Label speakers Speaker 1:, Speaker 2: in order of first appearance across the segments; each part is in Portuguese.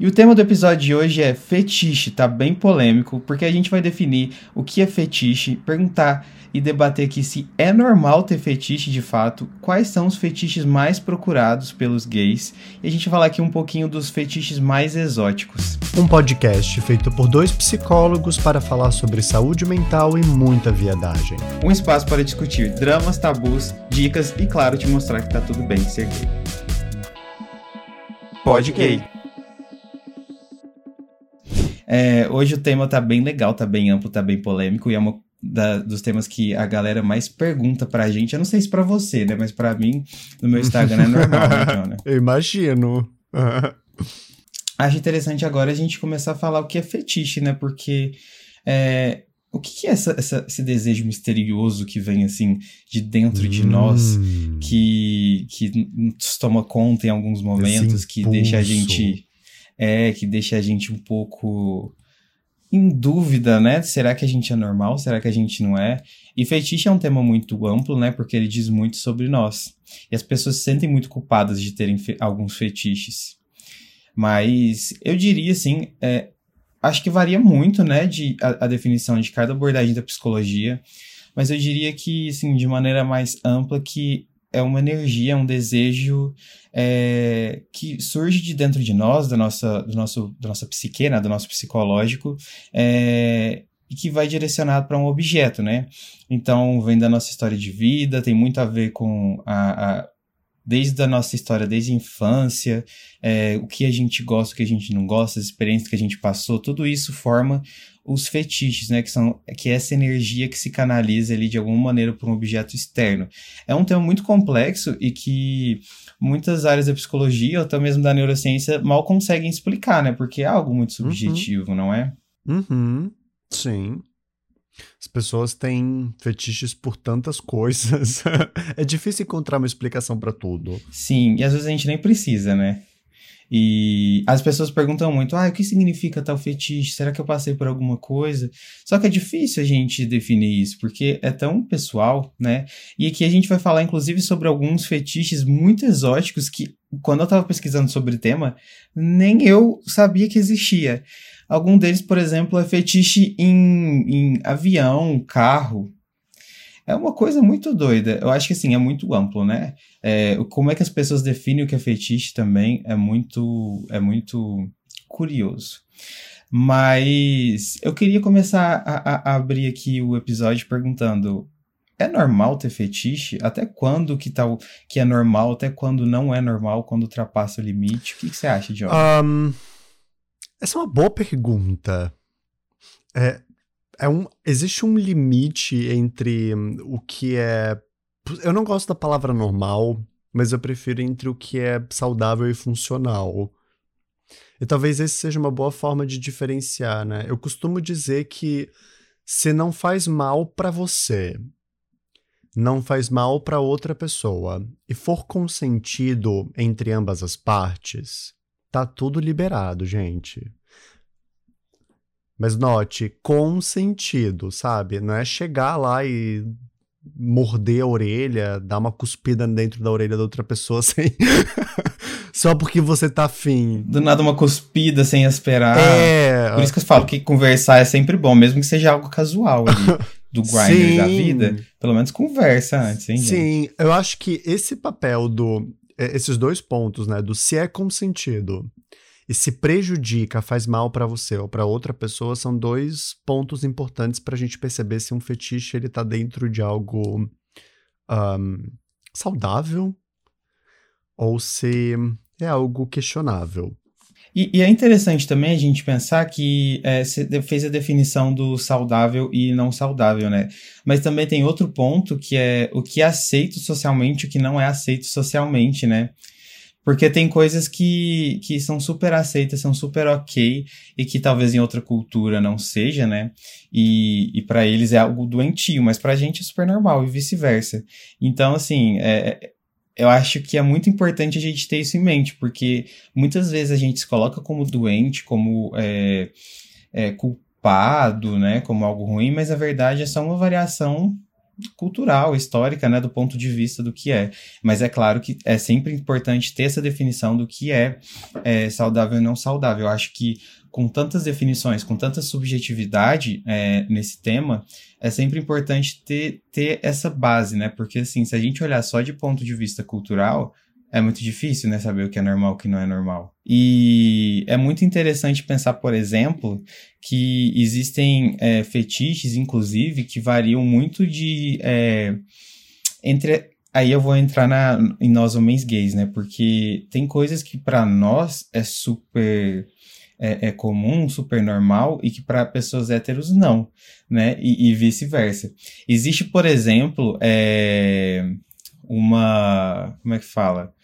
Speaker 1: E o tema do episódio de hoje é fetiche, tá bem polêmico, porque a gente vai definir o que é fetiche, perguntar e debater aqui se é normal ter fetiche de fato, quais são os fetiches mais procurados pelos gays, e a gente vai falar aqui um pouquinho dos fetiches mais exóticos.
Speaker 2: Um podcast feito por dois psicólogos para falar sobre saúde mental e muita viadagem.
Speaker 1: Um espaço para discutir dramas, tabus, dicas e, claro, te mostrar que tá tudo bem ser gay. Pode gay. É, hoje o tema tá bem legal, tá bem amplo, tá bem polêmico e é uma da, dos temas que a galera mais pergunta pra gente. Eu não sei se pra você, né? Mas pra mim, no meu Instagram é normal, né, Jonah?
Speaker 2: Eu imagino.
Speaker 1: Acho interessante agora a gente começar a falar o que é fetiche, né? Porque é, o que, é essa, essa, esse desejo misterioso que vem assim de dentro de nós,
Speaker 2: Hum.
Speaker 1: que, que nos toma conta em alguns momentos, que deixa a gente. É, que deixa a gente um pouco em dúvida, né? Será que a gente é normal? Será que a gente não é? E fetiche é um tema muito amplo, né? Porque ele diz muito sobre nós. E as pessoas se sentem muito culpadas de terem fe- alguns fetiches. Mas eu diria assim, é, acho que varia muito, né, de a, a definição de cada abordagem da psicologia, mas eu diria que, assim, de maneira mais ampla, que é uma energia, um desejo é, que surge de dentro de nós, da nossa, do nosso, da nossa psique, né, do nosso psicológico, é, e que vai direcionado para um objeto, né? Então, vem da nossa história de vida, tem muito a ver com a, a desde a nossa história, desde a infância, é, o que a gente gosta, o que a gente não gosta, as experiências que a gente passou, tudo isso forma os fetiches, né? Que são que é essa energia que se canaliza ali de alguma maneira por um objeto externo. É um tema muito complexo e que muitas áreas da psicologia ou até mesmo da neurociência mal conseguem explicar, né? Porque é algo muito subjetivo, não é?
Speaker 2: Uhum. Sim. As pessoas têm fetiches por tantas coisas. é difícil encontrar uma explicação pra tudo.
Speaker 1: Sim, e às vezes a gente nem precisa, né? E as pessoas perguntam muito: ah, o que significa tal fetiche? Será que eu passei por alguma coisa? Só que é difícil a gente definir isso, porque é tão pessoal, né? E aqui a gente vai falar, inclusive, sobre alguns fetiches muito exóticos que, quando eu tava pesquisando sobre o tema, nem eu sabia que existia. Algum deles, por exemplo, é fetiche em, em avião, carro. É uma coisa muito doida. Eu acho que assim, é muito amplo, né? É, como é que as pessoas definem o que é fetiche também é muito, é muito curioso. Mas eu queria começar a, a- abrir aqui o episódio perguntando: é normal ter fetiche? Até quando que tal que é normal? Até quando não é normal? Quando ultrapassa o limite? O que, que você acha, John?
Speaker 2: Ahn, essa é uma boa pergunta. É, é um, existe um limite entre hum, o que é. Eu não gosto da palavra normal, mas eu prefiro entre o que é saudável e funcional. E talvez esse seja uma boa forma de diferenciar, né? Eu costumo dizer que se não faz mal pra você, não faz mal pra outra pessoa e for consentido entre ambas as partes, tá tudo liberado, gente. Mas note, com sentido, sabe? Não é chegar lá e morder a orelha, dar uma cuspida dentro da orelha da outra pessoa sem. Só porque você tá afim.
Speaker 1: Do nada uma cuspida sem esperar.
Speaker 2: é.
Speaker 1: Por isso que eu falo que conversar é sempre bom, mesmo que seja algo casual ali, do grinder da vida. Pelo menos conversa antes, hein, gente?
Speaker 2: Sim, eu acho que esse papel do. É, Esses dois pontos, né? Do se é consentido e se prejudica, faz mal pra você ou pra outra pessoa, são dois pontos importantes pra gente perceber se um fetiche ele tá dentro de algo ahn, saudável ou se é algo questionável.
Speaker 1: E, e é interessante também a gente pensar que é, você fez a definição do saudável e não saudável, né? Mas também tem outro ponto que é o que é aceito socialmente e o que não é aceito socialmente, né? Porque tem coisas que, que são super aceitas, são super ok, e que talvez em outra cultura não seja, né? E, e para eles é algo doentio, mas pra gente é super normal e vice-versa. Então, assim, é, eu acho que é muito importante a gente ter isso em mente, porque muitas vezes a gente se coloca como doente, como é, é, culpado, né? Como algo ruim, mas a verdade é só uma variação cultural, histórica, né, do ponto de vista do que é. Mas é claro que é sempre importante ter essa definição do que é, é saudável e não saudável. Eu acho que com tantas definições, com tanta subjetividade é, nesse tema, é sempre importante ter, ter essa base, né? Porque assim, se a gente olhar só de ponto de vista cultural, é muito difícil, né, saber o que é normal e o que não é normal. E é muito interessante pensar, por exemplo, que existem é, fetiches, inclusive, que variam muito de. É, entre. Aí eu vou entrar na, em nós homens gays, né? Porque tem coisas que para nós é super. É, é, comum, super normal, e que para pessoas héteros não, né? E, e vice-versa. Existe, por exemplo, é, uma. Como é que fala?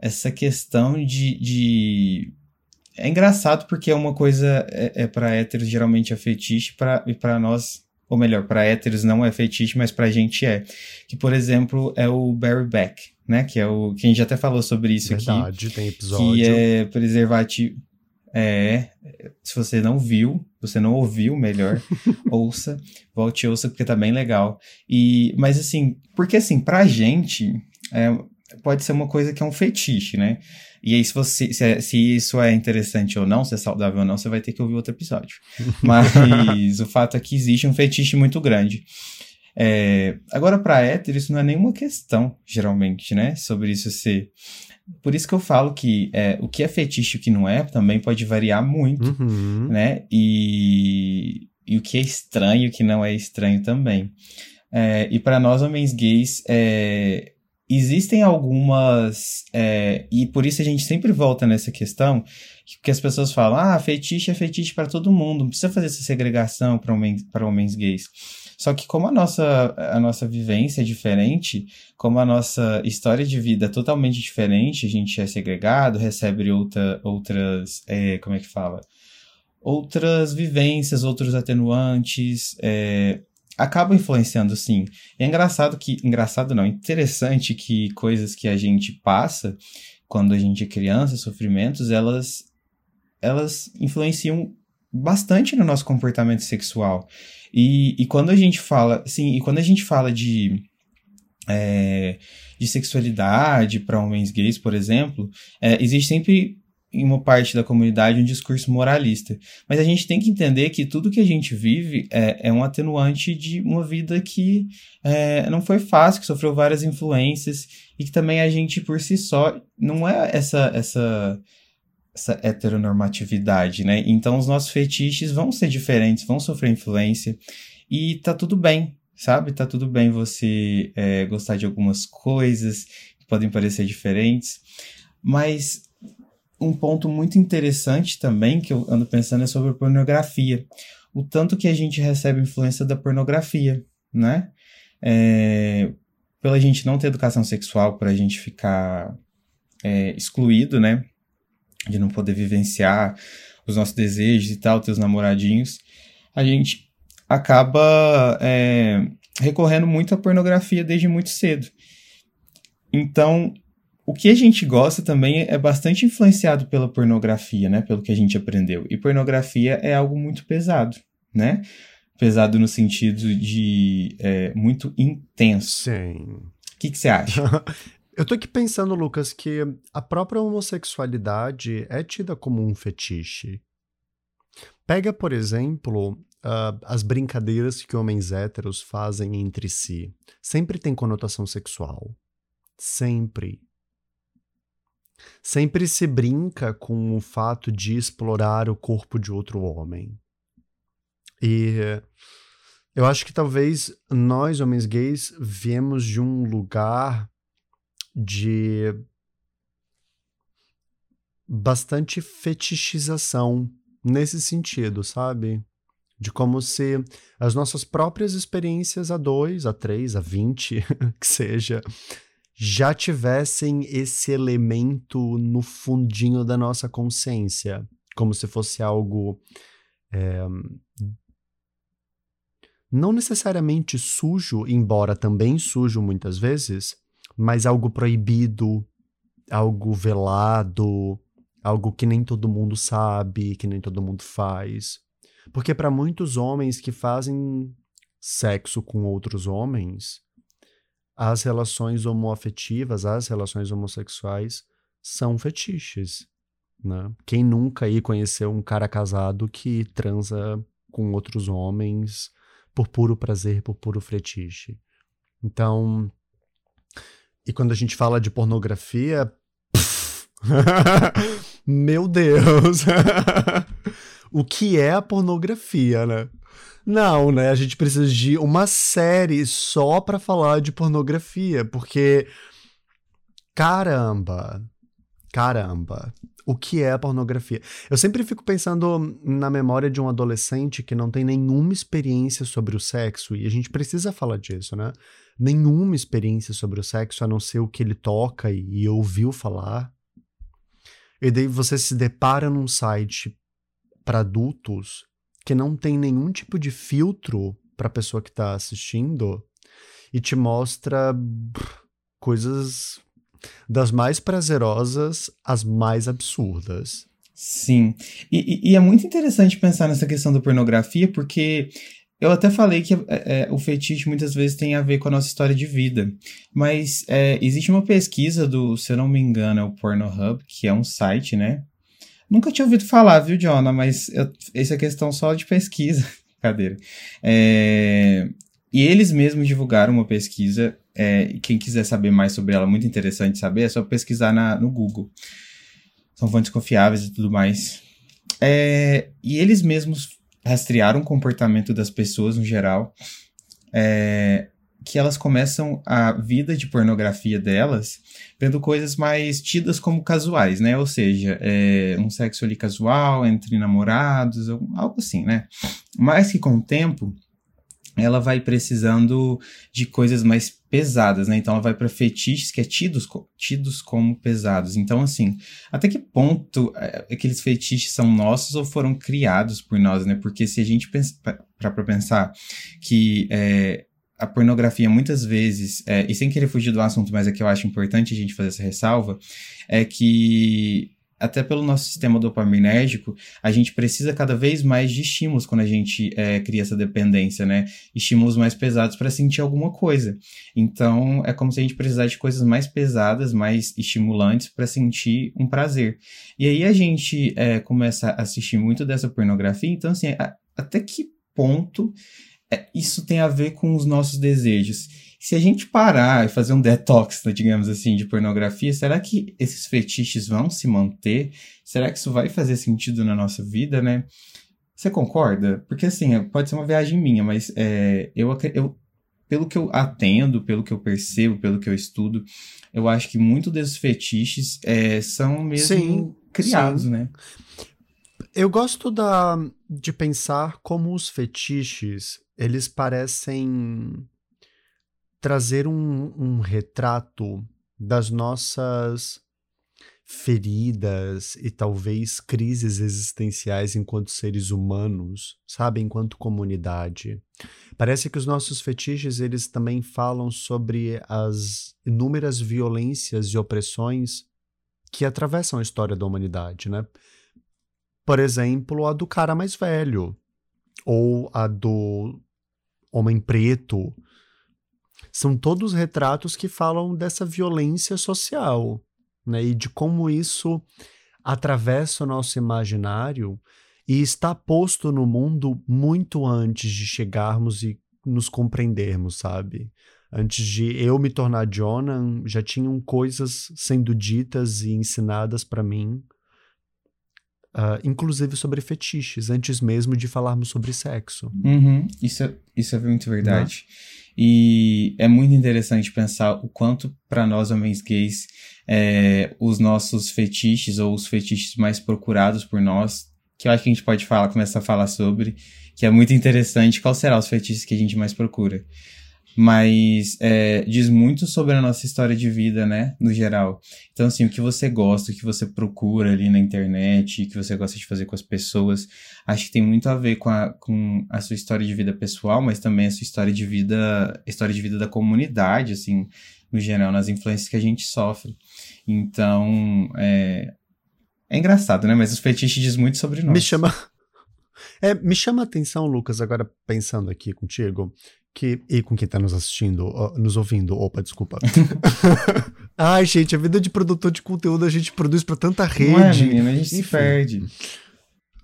Speaker 1: essa questão de, de... É engraçado porque é uma coisa é, é para héteros geralmente é fetiche pra, e para nós, ou melhor, para héteros não é fetiche, mas pra gente é. Que, por exemplo, é o Barry Beck, né? Que é o. Que a gente já até falou sobre isso
Speaker 2: Verdade,
Speaker 1: aqui.
Speaker 2: tem episódio.
Speaker 1: Que é preservativo. É. Se você não viu, você não ouviu, melhor, ouça, volte e ouça, porque tá bem legal. E, mas assim, porque assim, pra gente, é, pode ser uma coisa que é um fetiche, né? E aí, se, você, se, é, se, isso é interessante ou não, se é saudável ou não, você vai ter que ouvir outro episódio. Mas o fato é que existe um fetiche muito grande. É, agora, para hétero, isso não é nenhuma questão, geralmente, né? Sobre isso ser. Por isso que eu falo que é, o que é fetiche e o que não é também pode variar muito,
Speaker 2: uhum.
Speaker 1: né? E, e o que é estranho e o que não é estranho também. É, e para nós, homens gays, é, existem algumas. É, e por isso a gente sempre volta nessa questão, que as pessoas falam: ah, fetiche é fetiche para todo mundo, não precisa fazer essa segregação para homens, homens gays. Só que, como a nossa, a nossa vivência é diferente, como a nossa história de vida é totalmente diferente, a gente é segregado, recebe outra, outras. É, como é que fala? Outras vivências, outros atenuantes, é, acaba influenciando sim. E é engraçado que. Engraçado não, interessante que coisas que a gente passa quando a gente é criança, sofrimentos, elas, elas influenciam bastante no nosso comportamento sexual. E, e quando a gente fala. Sim, e quando a gente fala de. É, de sexualidade para homens gays, por exemplo, é, existe sempre em uma parte da comunidade um discurso moralista. Mas a gente tem que entender que tudo que a gente vive é, é um atenuante de uma vida que é, não foi fácil, que sofreu várias influências e que também a gente por si só não é essa essa essa heteronormatividade, né? Então os nossos fetiches vão ser diferentes, vão sofrer influência e tá tudo bem, sabe? Tá tudo bem você é, gostar de algumas coisas que podem parecer diferentes, mas um ponto muito interessante também que eu ando pensando é sobre pornografia. O tanto que a gente recebe influência da pornografia, né? É, pela gente não ter educação sexual, para a gente ficar é, excluído, né? De não poder vivenciar os nossos desejos e tal, ter os namoradinhos, a gente acaba é, recorrendo muito à pornografia desde muito cedo. Então, o que a gente gosta também é bastante influenciado pela pornografia, né? Pelo que a gente aprendeu. E pornografia é algo muito pesado, né? Pesado no sentido de é, muito intenso.
Speaker 2: Sim.
Speaker 1: O que, que você acha?
Speaker 2: Eu tô aqui pensando, Lucas, que a própria homossexualidade é tida como um fetiche. Pega, por exemplo, uh, as brincadeiras que homens héteros fazem entre si. Sempre tem conotação sexual. Sempre. Sempre se brinca com o fato de explorar o corpo de outro homem. E eu acho que talvez nós, homens gays, viemos de um lugar de bastante fetichização nesse sentido, sabe? De como se as nossas próprias experiências a dois, a três, a vinte, que seja, já tivessem esse elemento no fundinho da nossa consciência, como se fosse algo é, não necessariamente sujo, embora também sujo muitas vezes, mas algo proibido, algo velado, algo que nem todo mundo sabe, que nem todo mundo faz. Porque para muitos homens que fazem sexo com outros homens, as relações homoafetivas, as relações homossexuais são fetiches, né? Quem nunca aí conheceu um cara casado que transa com outros homens por puro prazer, por puro fetiche? Então, e quando a gente fala de pornografia, meu Deus! o que é a pornografia, né? Não, né? A gente precisa de uma série só para falar de pornografia, porque caramba, caramba, o que é a pornografia? Eu sempre fico pensando na memória de um adolescente que não tem nenhuma experiência sobre o sexo, e a gente precisa falar disso, né? Nenhuma experiência sobre o sexo, a não ser o que ele toca e, e ouviu falar. E daí você se depara num site para adultos que não tem nenhum tipo de filtro para a pessoa que está assistindo e te mostra coisas das mais prazerosas às mais absurdas.
Speaker 1: Sim. E, e, e, é muito interessante pensar nessa questão da pornografia, porque eu até falei que é, é, o fetiche muitas vezes tem a ver com a nossa história de vida. Mas é, existe uma pesquisa do, se eu não me engano, é o Pornhub, que é um site, né? Nunca tinha ouvido falar, viu, Jonah? Mas eu, essa é questão só de pesquisa. Cadeira. É, e eles mesmos divulgaram uma pesquisa. É, quem quiser saber mais sobre ela, muito interessante saber, é só pesquisar na, no Google. São fontes confiáveis e tudo mais. É, e eles mesmos rastrearam o comportamento das pessoas no geral. É, que elas começam a vida de pornografia delas vendo coisas mais tidas como casuais, né? Ou seja, é um sexo ali casual entre namorados, algo assim, né? Mas que com o tempo ela vai precisando de coisas mais pesadas, né? Então ela vai para fetiches que é tidos, tidos como pesados. Então, assim, até que ponto é, aqueles fetiches são nossos ou foram criados por nós, né? Porque se a gente pensa, para pensar que é, a pornografia muitas vezes, é, e sem querer fugir do assunto, mas é que eu acho importante a gente fazer essa ressalva, é que até pelo nosso sistema dopaminérgico, a gente precisa cada vez mais de estímulos quando a gente é, cria essa dependência, né? Estímulos mais pesados para sentir alguma coisa. Então, é como se a gente precisasse de coisas mais pesadas, mais estimulantes para sentir um prazer. E aí a gente é, começa a assistir muito dessa pornografia, então, assim, a, até que ponto é, isso tem a ver com os nossos desejos. Se a gente parar e fazer um detox, né, digamos assim, de pornografia, será que esses fetiches vão se manter? Será que isso vai fazer sentido na nossa vida, né? Você concorda? Porque assim, pode ser uma viagem minha, mas é, eu, eu, pelo que eu atendo, pelo que eu percebo, pelo que eu estudo, eu acho que muito desses fetiches é, são mesmo sim, criados, sim. né?
Speaker 2: Eu gosto da, de pensar como os fetiches eles parecem trazer um, um retrato das nossas feridas e talvez crises existenciais enquanto seres humanos, sabe, enquanto comunidade. Parece que os nossos fetiches eles também falam sobre as inúmeras violências e opressões que atravessam a história da humanidade, né? Por exemplo, a do cara mais velho ou a do Homem Preto. São todos retratos que falam dessa violência social, né? E de como isso atravessa o nosso imaginário e está posto no mundo muito antes de chegarmos e nos compreendermos, sabe? Antes de eu me tornar Jonah, já tinham coisas sendo ditas e ensinadas para mim Uh, inclusive sobre fetiches, antes mesmo de falarmos sobre sexo.
Speaker 1: Uhum, isso, é, isso é muito verdade. Uhum. E é muito interessante pensar o quanto, para nós homens gays, é, os nossos fetiches, ou os fetiches mais procurados por nós, que eu acho que a gente pode falar, começar a falar sobre, que é muito interessante, qual será os fetiches que a gente mais procura mas é, diz muito sobre a nossa história de vida, né, no geral. Então, assim, o que você gosta, o que você procura ali na internet, o que você gosta de fazer com as pessoas, acho que tem muito a ver com a, com a sua história de vida pessoal, mas também a sua história de vida, história de vida da comunidade, assim, no geral, nas influências que a gente sofre. Então, é, é engraçado, né, mas os fetiches diz muito sobre nós.
Speaker 2: Me chama... É, me chama a atenção, Lucas, agora pensando aqui contigo, que. E com quem tá nos assistindo, nos ouvindo. Opa, desculpa. Ai, gente, a vida de produtor de conteúdo a gente produz para tanta rede. Não
Speaker 1: é, menina, a gente Enfim. se perde.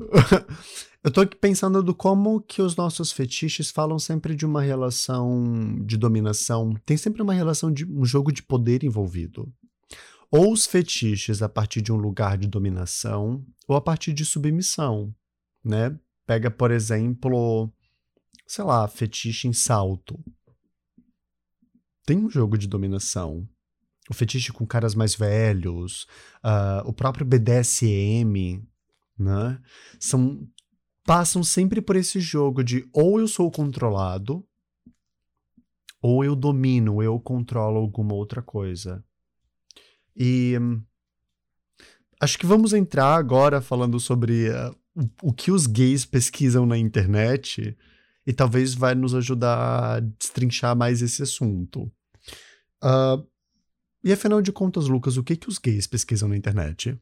Speaker 2: Eu tô aqui pensando do como que os nossos fetiches falam sempre de uma relação de dominação. Tem sempre uma relação de um jogo de poder envolvido. Ou os fetiches a partir de um lugar de dominação, ou a partir de submissão, né? Pega, por exemplo, sei lá, fetiche em salto. Tem um jogo de dominação. O fetiche com caras mais velhos, uh, o próprio BDSM, né? São passam sempre por esse jogo de ou eu sou controlado, ou eu domino, eu controlo alguma outra coisa. E acho que vamos entrar agora falando sobre uh, o, o que os gays pesquisam na internet e talvez vai nos ajudar a destrinchar mais esse assunto. Uh, e afinal de contas, Lucas, o que, que os gays pesquisam na internet?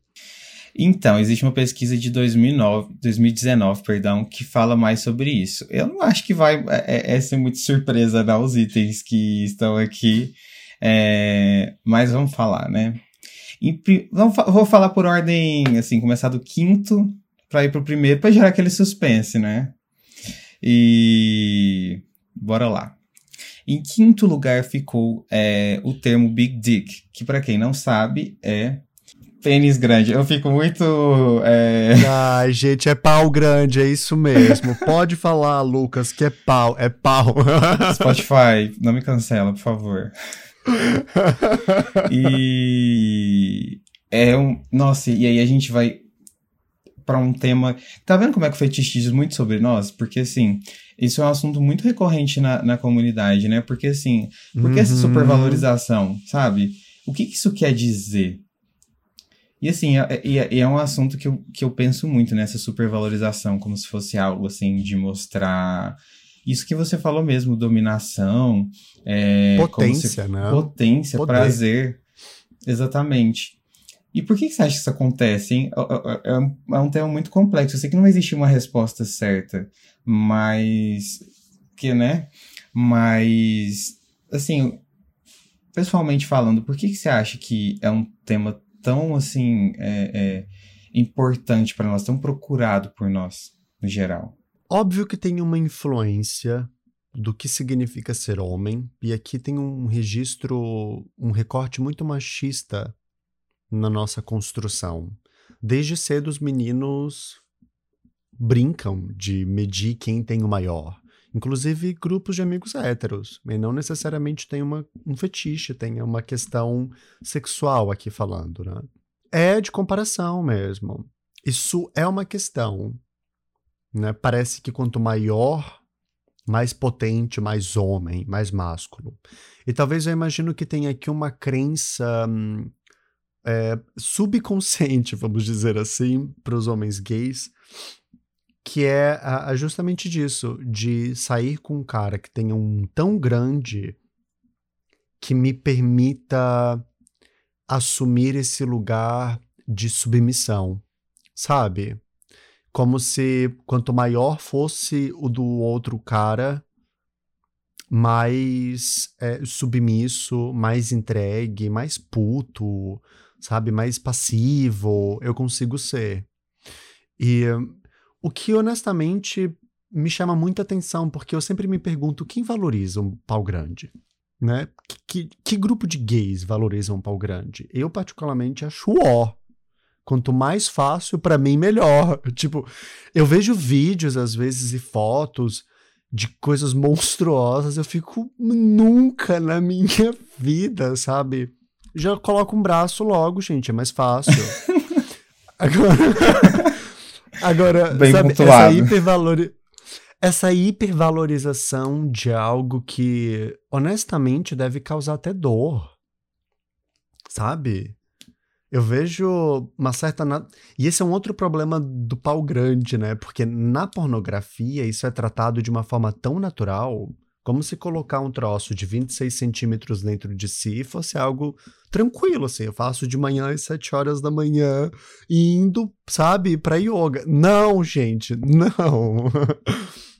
Speaker 1: Então, existe uma pesquisa de 2009, 2019, perdão, que fala mais sobre isso. Eu não acho que vai é, é, é ser muito surpresa não, os itens que estão aqui, é, mas vamos falar, né? E, vamos, vou falar por ordem, assim, começar do quinto para ir pro primeiro, para gerar aquele suspense, né? E bora lá. Em quinto lugar ficou é, o termo Big Dick, que para quem não sabe é pênis grande. Eu fico muito. É...
Speaker 2: Ai, gente, é pau grande, é isso mesmo. Pode falar, Lucas, que é pau, é pau.
Speaker 1: Spotify, não me cancela, por favor. e. É um. Nossa, e aí a gente vai para um tema. Tá vendo como é que o fetiche diz muito sobre nós? Porque, assim, isso é um assunto muito recorrente na, na comunidade, né? Porque, assim, por que uhum. essa supervalorização, sabe? O que, isso quer dizer? E assim, é, é, é, um assunto que eu, que eu penso muito nessa supervalorização, como se fosse algo assim de mostrar isso que você falou mesmo, dominação, é,
Speaker 2: potência, se, né?
Speaker 1: Potência, Poder. prazer. Exatamente. E por que, você acha que isso acontece, hein? É, é, é um tema muito complexo. Eu sei que não existe uma resposta certa, mas. Que, né? Mas. Assim, pessoalmente falando, por que, que você acha que é um tema tão assim é, é, importante para nós, tão procurado por nós no geral?
Speaker 2: Óbvio que tem uma influência do que significa ser homem, e aqui tem um registro, um recorte muito machista na nossa construção. Desde cedo os meninos brincam de medir quem tem o maior. Inclusive grupos de amigos héteros. E não necessariamente tem uma, um fetiche, tem uma questão sexual aqui falando, né? É de comparação mesmo. Isso é uma questão. Né? Parece que quanto maior, mais potente, mais homem, mais másculo. E talvez eu imagino que tenha aqui uma crença hum, é, subconsciente, vamos dizer assim, para os homens gays, que é a, justamente disso, de sair com um cara que tenha um tão grande que me permita assumir esse lugar de submissão, sabe? Como se quanto maior fosse o do outro cara, mais é, submisso, mais entregue, mais puto, sabe? Mais passivo eu consigo ser. E o que honestamente me chama muita atenção, porque eu sempre me pergunto quem valoriza um pau grande, né? Que, que, que grupo de gays valoriza um pau grande? Eu particularmente acho ó. Quanto mais fácil, para mim, melhor. Tipo, eu vejo vídeos às vezes e fotos de coisas monstruosas, eu fico nunca na minha vida, sabe? Já coloco um braço logo, gente, é mais fácil. Agora Agora, Bem sabe, essa, hipervalori... essa hipervalorização de algo que, honestamente, deve causar até dor. Sabe? Eu vejo uma certa. Na... E esse é um outro problema do pau grande, né? Porque na pornografia isso é tratado de uma forma tão natural, Como se colocar um troço de 26 centímetros dentro de si fosse algo tranquilo, assim. Eu faço de manhã às 7 horas da manhã, indo, sabe, pra yoga. Não, gente, não.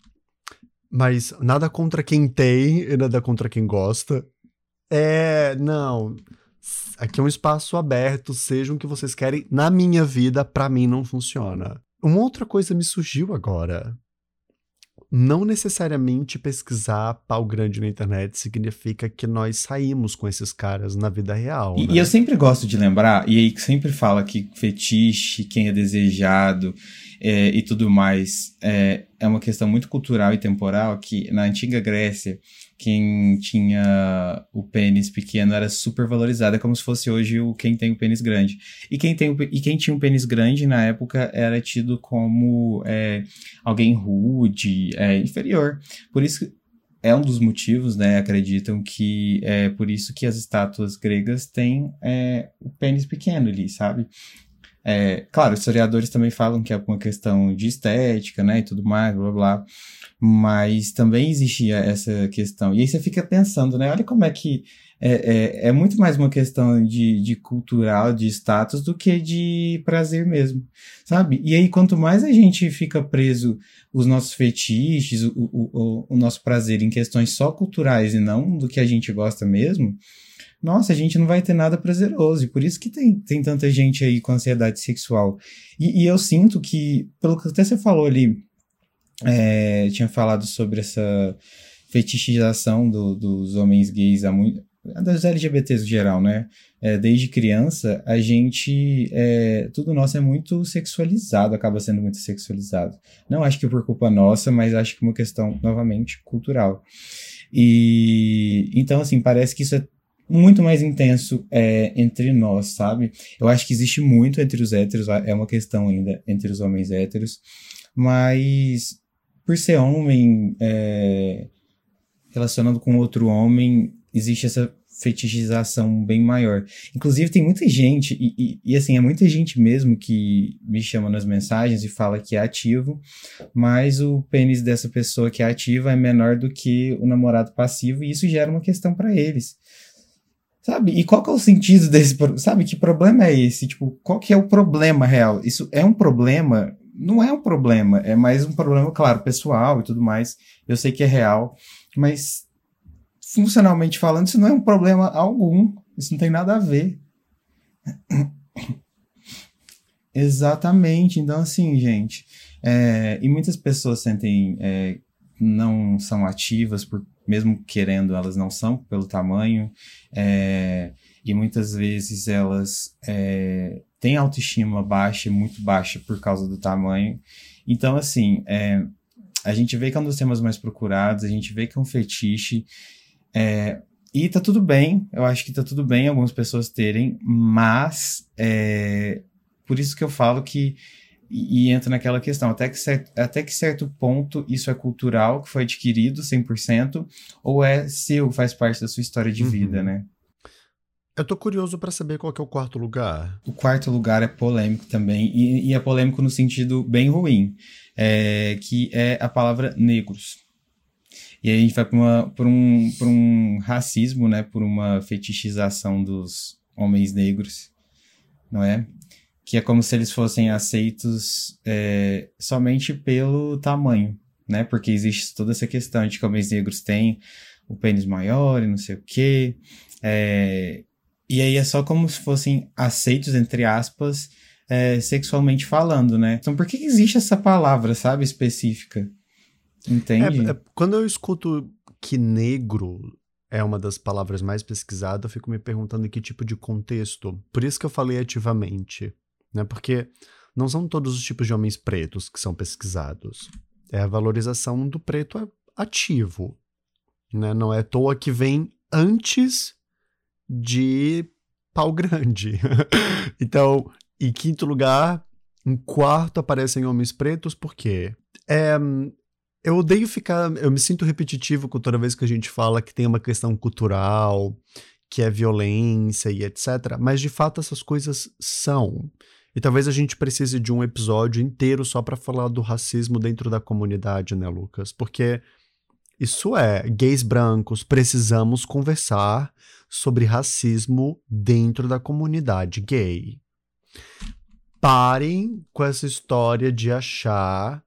Speaker 2: Mas nada contra quem tem e nada contra quem gosta. É, não. Aqui é um espaço aberto, sejam o que vocês querem. Na minha vida, para mim não funciona. Uma outra coisa me surgiu agora não necessariamente pesquisar pau grande na internet significa que nós saímos com esses caras na vida real.
Speaker 1: E,
Speaker 2: né?
Speaker 1: e eu sempre gosto de lembrar, e aí sempre fala que fetiche, quem é desejado é, e tudo mais, é, é uma questão muito cultural e temporal que na antiga Grécia quem tinha o pênis pequeno era super valorizado, é como se fosse hoje o quem tem o pênis grande. E quem, tem o, e quem tinha um pênis grande na época era tido como é, alguém rude, é, inferior. Por isso é um dos motivos, né? Acreditam que é por isso que as estátuas gregas têm é, o pênis pequeno ali, sabe? É, claro, historiadores também falam que é uma questão de estética, né, e tudo mais, blá blá. Mas também existia essa questão. E aí você fica pensando, né? Olha como é que é, é, é muito mais uma questão de, de cultural, de status, do que de prazer mesmo, sabe? E aí, quanto mais a gente fica preso os nossos fetiches, o, o, o, nosso prazer em questões só culturais e não do que a gente gosta mesmo, nossa, a gente não vai ter nada prazeroso. E por isso que tem, tem tanta gente aí com ansiedade sexual. E, e eu sinto que, pelo que até você falou ali, é, tinha falado sobre essa fetichização do, dos homens gays há muito. Das LGBTs em geral, né? É, desde criança, a gente. É, tudo nosso é muito sexualizado, acaba sendo muito sexualizado. Não acho que por culpa nossa, mas acho que uma questão, novamente, cultural. E. Então, assim, parece que isso é muito mais intenso é, entre nós, sabe? Eu acho que existe muito entre os héteros, é uma questão ainda entre os homens héteros, mas por ser homem, é, relacionando com outro homem, existe essa fetichização bem maior. Inclusive, tem muita gente, e, e, e, assim, é muita gente mesmo que me chama nas mensagens e fala que é ativo, mas o pênis dessa pessoa que é ativa é menor do que o namorado passivo, e isso gera uma questão para eles. Sabe? E qual que é o sentido desse, sabe? Que problema é esse? Tipo, qual que é o problema real? Isso é um problema não é um problema, é mais um problema, claro, pessoal e tudo mais. Eu sei que é real, mas funcionalmente falando, isso não é um problema algum. Isso não tem nada a ver. Exatamente. Então, assim, gente. É, e muitas pessoas sentem. É, não são ativas, por, mesmo querendo, elas não são, pelo tamanho. É, e muitas vezes elas é, têm autoestima baixa, muito baixa por causa do tamanho. Então, assim, é, a gente vê que é um dos temas mais procurados, a gente vê que é um fetiche. É, e tá tudo bem, eu acho que tá tudo bem algumas pessoas terem, mas é, por isso que eu falo que. E, e entra naquela questão, até que, certo, até que certo ponto isso é cultural, que foi adquirido 100%, ou é seu, faz parte da sua história de uhum. vida, né?
Speaker 2: Eu tô curioso para saber qual é o quarto lugar.
Speaker 1: O quarto lugar é polêmico também, e, e é polêmico no sentido bem ruim, é, que é a palavra negros. E aí a gente vai por, um, por um racismo, né, por uma fetichização dos homens negros, não é? Que é como se eles fossem aceitos é, somente pelo tamanho, né? Porque existe toda essa questão de que homens negros têm o pênis maior e não sei o quê. É, e aí é só como se fossem aceitos, entre aspas, é, sexualmente falando, né? Então por que existe essa palavra, sabe, específica? Entende?
Speaker 2: É, é, quando eu escuto que negro é uma das palavras mais pesquisadas, eu fico me perguntando em que tipo de contexto. Por isso que eu falei ativamente, né? Porque não são todos os tipos de homens pretos que são pesquisados. É a valorização do preto ativo, né? Não é à toa que vem antes de pau grande. então, em quinto lugar, em quarto aparecem homens pretos, por quê? É, eu odeio ficar. Eu me sinto repetitivo com toda vez que a gente fala que tem uma questão cultural, que é violência e etc. Mas de fato essas coisas são. E talvez a gente precise de um episódio inteiro só para falar do racismo dentro da comunidade, né, Lucas? Porque Isso é, gays brancos, precisamos conversar sobre racismo dentro da comunidade gay. Parem com essa história de achar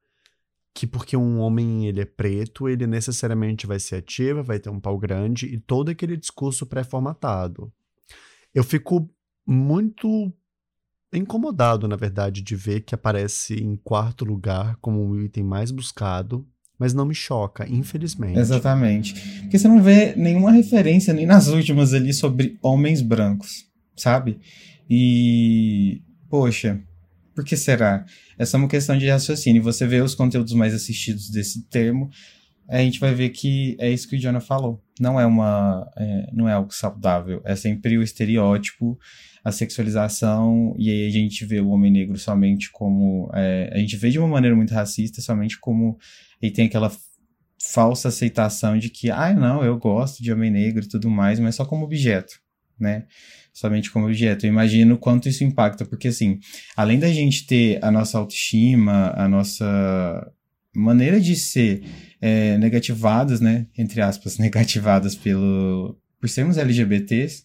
Speaker 2: que porque um homem ele é preto, ele necessariamente vai ser ativo, vai ter um pau grande e todo aquele discurso pré-formatado. Eu fico muito incomodado, na verdade, de ver que aparece em quarto lugar como o item mais buscado, mas não me choca, infelizmente.
Speaker 1: Exatamente. Porque você não vê nenhuma referência nem nas últimas ali sobre homens brancos, sabe? E poxa, por que será? Essa é uma questão de raciocínio. Você vê os conteúdos mais assistidos desse termo, a gente vai ver que é isso que o Jonah falou. Não é uma, é, não é algo saudável. É sempre o estereótipo, a sexualização e aí a gente vê o homem negro somente como, é, a gente vê de uma maneira muito racista, somente como ele tem aquela falsa aceitação de que, ah, não, eu gosto de homem negro e tudo mais, mas só como objeto, né? somente como objeto. Eu imagino quanto isso impacta, porque assim, além da gente ter a nossa autoestima, a nossa maneira de ser é, negativadas, né, entre aspas, negativadas pelo por sermos LGBTs.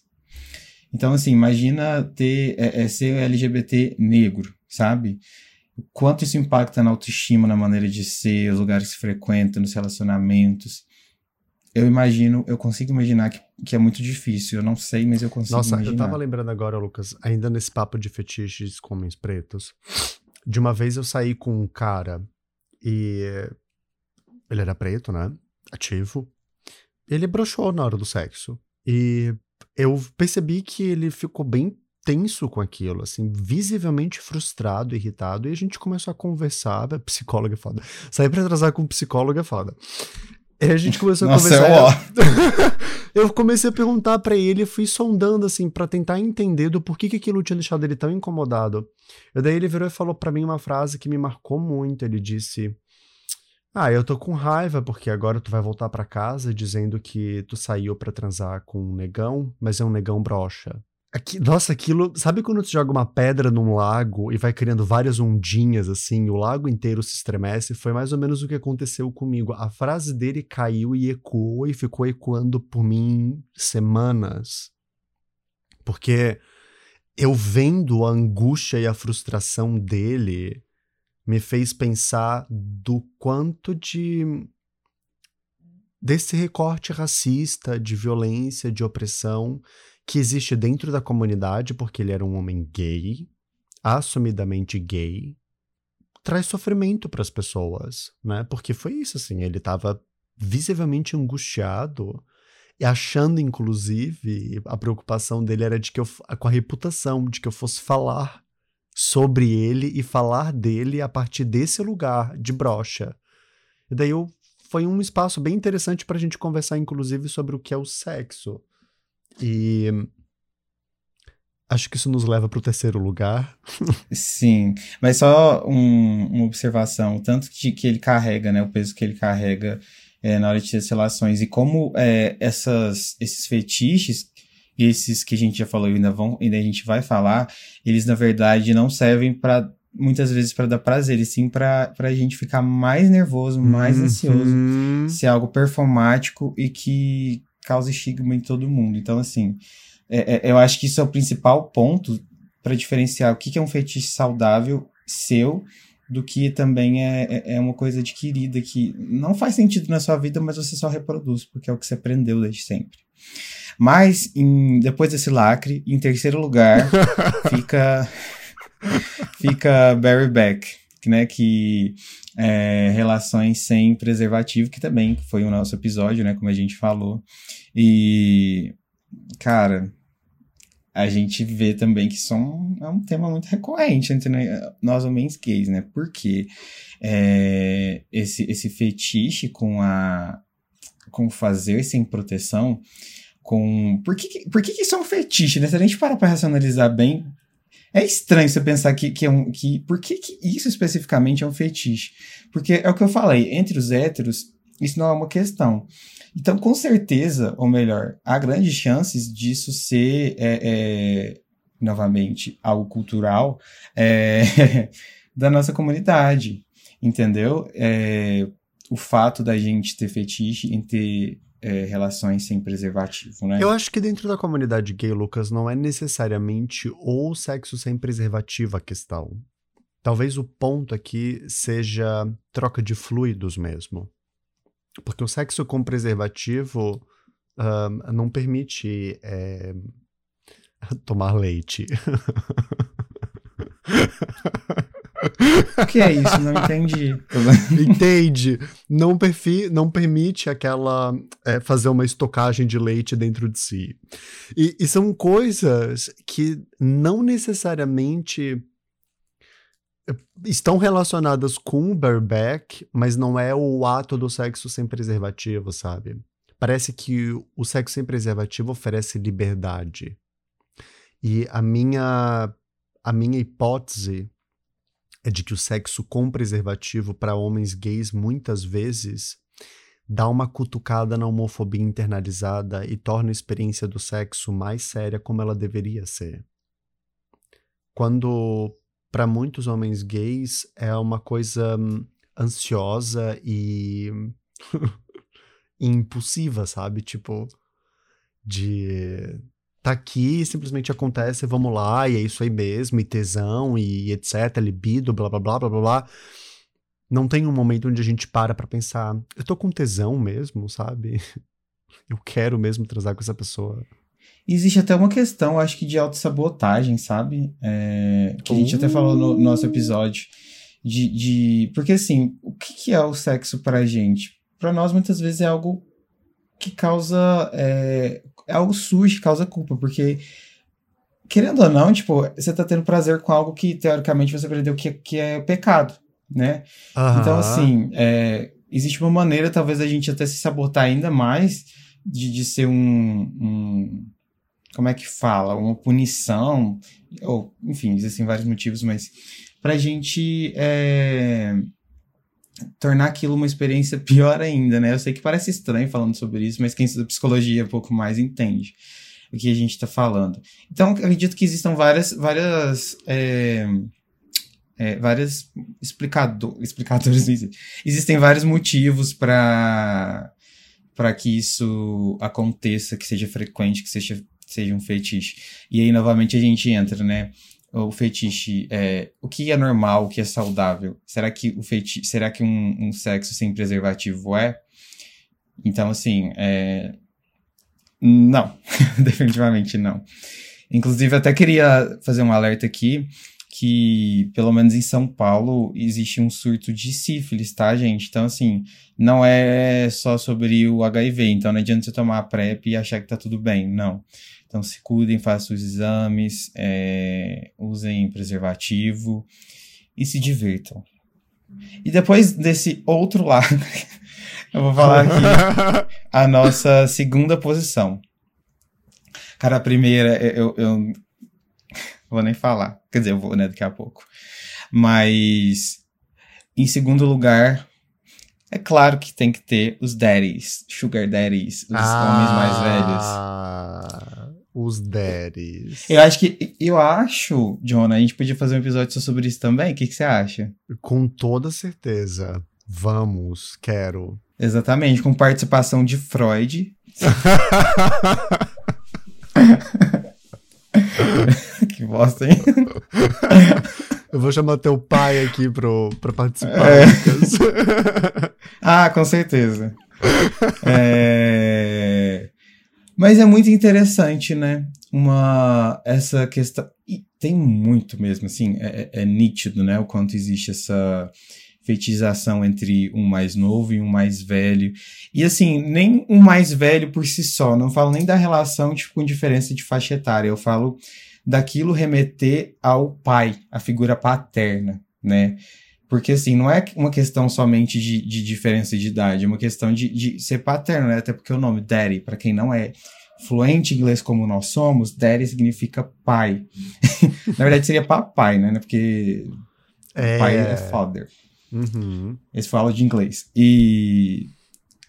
Speaker 1: Então, assim, imagina ter é, é ser LGBT negro, sabe? O quanto isso impacta na autoestima, na maneira de ser, os lugares que frequenta, nos relacionamentos eu imagino, eu consigo imaginar que, que é muito difícil. Eu não sei, mas eu consigo
Speaker 2: Nossa,
Speaker 1: imaginar.
Speaker 2: eu tava lembrando agora, Lucas, ainda nesse papo de fetiches com homens pretos. De uma vez eu saí com um cara e ele era preto, né? Ativo. Ele broxou na hora do sexo. E eu percebi que ele ficou bem tenso com aquilo, assim, visivelmente frustrado, irritado, e a gente começou a conversar, psicóloga é foda. Sair pra atrasar com psicólogo é foda. E a gente começou a Nossa, conversar. Eu, eu comecei a perguntar para ele, fui sondando assim para tentar entender do porquê que aquilo tinha deixado ele tão incomodado. E daí ele virou e falou para mim uma frase que me marcou muito. Ele disse: "Ah, eu tô com raiva porque agora tu vai voltar para casa dizendo que tu saiu para transar com um negão, mas é um negão brocha." Aqui, nossa, aquilo. Sabe quando você joga uma pedra num lago e vai criando várias ondinhas assim, o lago inteiro se estremece? Foi mais ou menos o que aconteceu comigo. A frase dele caiu e ecoou e ficou ecoando por mim semanas. Porque eu vendo a angústia e a frustração dele me fez pensar do quanto de. desse recorte racista, de violência, de opressão que existe dentro da comunidade, porque ele era um homem gay, assumidamente gay, traz sofrimento para as pessoas, né? Porque foi isso, assim, ele estava visivelmente angustiado e achando, inclusive, a preocupação dele era de que eu, com a reputação, de que eu fosse falar sobre ele e falar dele a partir desse lugar de brocha. E daí eu, foi um espaço bem interessante para a gente conversar, inclusive, sobre o que é o sexo. E acho que isso nos leva para o terceiro lugar.
Speaker 1: Sim, mas só um, uma observação, tanto de que ele carrega, né, o peso que ele carrega é, na hora de ter as relações e como é, essas, esses fetiches, esses que a gente já falou e ainda, vão, ainda a gente vai falar, eles na verdade não servem para muitas vezes para dar prazer, e sim para a gente ficar mais nervoso, mais uhum. ansioso, ser algo performático e que causa estigma em todo mundo. Então, assim, é, é, eu acho que isso é o principal ponto para diferenciar o que, que é um fetiche saudável seu do que também é, é, é uma coisa adquirida que não faz sentido na sua vida, mas você só reproduz, porque é o que você aprendeu desde sempre. Mas, em, depois desse lacre, em terceiro lugar, fica fica Barry Beck, né, que é, relações sem preservativo, que também foi o nosso episódio, né, como a gente falou. E, cara, a gente vê também que isso é um, tema muito recorrente entre nós homens gays, né? Porque é, esse, esse fetiche com a com fazer sem proteção, com... Por que, por que, que isso é um fetiche, né? Se a gente parar pra racionalizar bem, é estranho você pensar que, que é um. Que, por que, que isso especificamente é um fetiche? Porque é o que eu falei, entre os héteros, isso não é uma questão. Então, com certeza, ou melhor, há grandes chances disso ser, é, é, novamente, algo cultural é, da nossa comunidade, entendeu? É, o fato da gente ter fetiche em ter é, relações sem preservativo, né?
Speaker 2: Eu acho que dentro da comunidade gay, Lucas, não é necessariamente o sexo sem preservativo a questão. Talvez o ponto aqui seja troca de fluidos mesmo. Porque o sexo com preservativo um, não permite é, tomar leite.
Speaker 1: O que é isso? Não entendi.
Speaker 2: Entende? Não, perfi, não permite aquela. É, fazer uma estocagem de leite dentro de si. E, e são coisas que não necessariamente estão relacionadas com o bareback, mas não é o ato do sexo sem preservativo, sabe? Parece que o sexo sem preservativo oferece liberdade. E a minha a minha hipótese é de que o sexo com preservativo para homens gays muitas vezes dá uma cutucada na homofobia internalizada e torna a experiência do sexo mais séria como ela deveria ser. Quando para muitos homens gays é uma coisa hum, ansiosa e impulsiva, sabe? Tipo de tá aqui, simplesmente acontece, vamos lá, e é isso aí mesmo, e tesão, e etc, libido, blá blá blá blá blá blá. Não tem um momento onde a gente para pra pensar, eu tô com tesão mesmo, sabe? Eu quero mesmo transar com essa pessoa.
Speaker 1: Existe até uma questão, acho que de autossabotagem, sabe? É, que a gente uh. até falou no, no nosso episódio. De, de. Porque assim, o que, que é o sexo pra gente? Pra nós, muitas vezes, é algo que causa é, é algo sujo, causa culpa, porque querendo ou não, tipo, você tá tendo prazer com algo que teoricamente você aprendeu que, que é pecado, né? Então, assim, é, existe uma maneira, talvez, a gente até se sabotar ainda mais de, de ser um, um, Como é que fala? Uma punição, ou, enfim, existem vários motivos, mas pra gente. É, tornar aquilo uma experiência pior ainda, né? Eu sei que parece estranho falando sobre isso, mas quem estuda psicologia um pouco mais entende o que a gente está falando. Então, acredito que existam várias, várias, é, é, várias explicador, explicadores. Existem vários motivos para para que isso aconteça, que seja frequente, que seja, seja um fetiche. E aí, novamente, a gente entra, né? o fetiche é o que é normal, o que é saudável? Será que o fetiche, será que um, um sexo sem preservativo é? Então, assim, é... não, definitivamente não. Inclusive, até queria fazer um alerta aqui que, pelo menos em São Paulo, existe um surto de sífilis, tá, gente? Então, assim, não é só sobre o HIV. Então, não adianta você tomar a PrEP e achar que tá tudo bem. Não. Então se cuidem, façam os exames, é, usem preservativo e se divirtam. E depois desse outro lado, eu vou falar aqui a nossa segunda posição. Cara, a primeira, eu, eu vou nem falar. Quer dizer, eu vou, né, daqui a pouco. Mas, em segundo lugar, é claro que tem que ter os daddies, sugar daddies, os ah, homens mais velhos.
Speaker 2: Os daddies.
Speaker 1: Eu acho que. Eu acho, John, a gente podia fazer um episódio só sobre isso também. O que, que você acha?
Speaker 2: Com toda certeza. Vamos, quero.
Speaker 1: Exatamente, com participação de Freud. que bosta, hein?
Speaker 2: Eu vou chamar teu pai aqui pro, pra participar, é.
Speaker 1: ah, com certeza. É... Mas é muito interessante, né? Uma, essa questão. E tem muito mesmo, assim, é, é, é nítido, né? O quanto existe essa feitização entre um mais novo e um mais velho. E assim, nem um mais velho por si só, não falo nem da relação tipo, com diferença de faixa etária, eu falo daquilo remeter ao pai, a figura paterna, né? Porque, assim, não é uma questão somente de, de diferença de idade, é uma questão de, de ser paterno, né? Até porque o nome Daddy, para quem não é fluente em inglês como nós somos, Daddy significa pai. Na verdade, seria papai, né? Porque é... pai é father. Uhum. Eles falam de inglês. E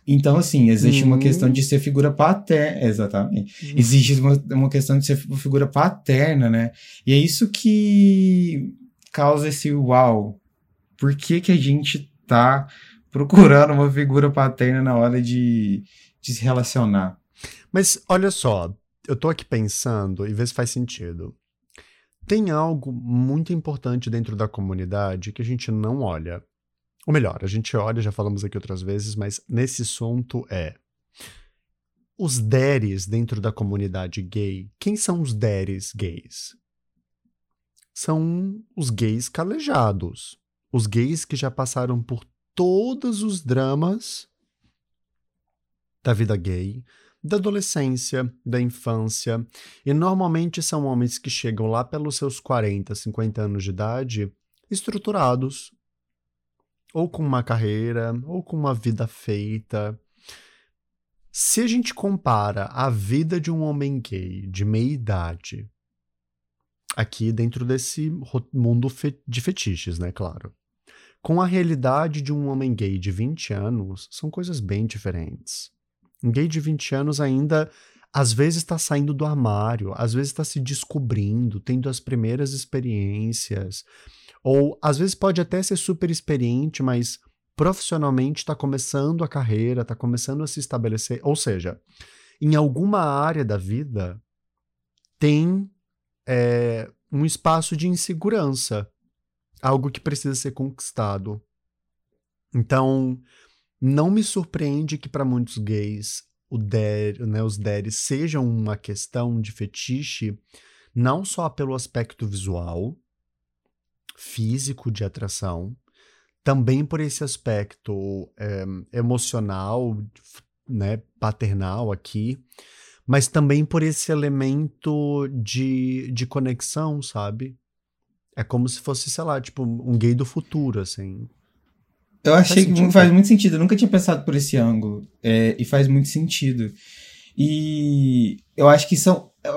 Speaker 1: então, assim, existe uma questão de ser figura paterna. Exatamente. Uhum. Existe uma, uma questão de ser figura paterna, né? E é isso que causa esse uau por que, que a gente tá procurando uma figura paterna na hora de, de se relacionar.
Speaker 2: Mas olha só, eu tô aqui pensando e vê se faz sentido. Tem algo muito importante dentro da comunidade que a gente não olha. Ou melhor, a gente olha, já falamos aqui outras vezes, mas nesse assunto é. Os deres dentro da comunidade gay, quem são os deres gays? São os gays calejados. Os gays que já passaram por todos os dramas da vida gay, da adolescência, da infância, e normalmente são homens que chegam lá pelos seus 40, 50 anos de idade estruturados, ou com uma carreira, ou com uma vida feita. Se a gente compara a vida de um homem gay de meia idade, aqui dentro desse mundo de fetiches, né, claro, com a realidade de um homem gay de 20 anos, são coisas bem diferentes. Um gay de 20 anos ainda às vezes está saindo do armário, às vezes está se descobrindo, tendo as primeiras experiências, ou às vezes pode até ser super experiente, mas profissionalmente está começando a carreira, está começando a se estabelecer. Ou seja, em alguma área da vida tem é, um espaço de insegurança, algo que precisa ser conquistado. Então, não me surpreende que para muitos gays der, né, os deres sejam uma questão de fetiche, não só pelo aspecto visual, físico de atração, também por esse aspecto é, emocional, né, paternal aqui, mas também por esse elemento de, de conexão, sabe? É como se fosse, sei lá, tipo, um gay do futuro, assim.
Speaker 1: Eu achei faz que faz muito sentido. Eu nunca tinha pensado por esse ângulo. É, e faz muito sentido. E eu acho que são. Eu,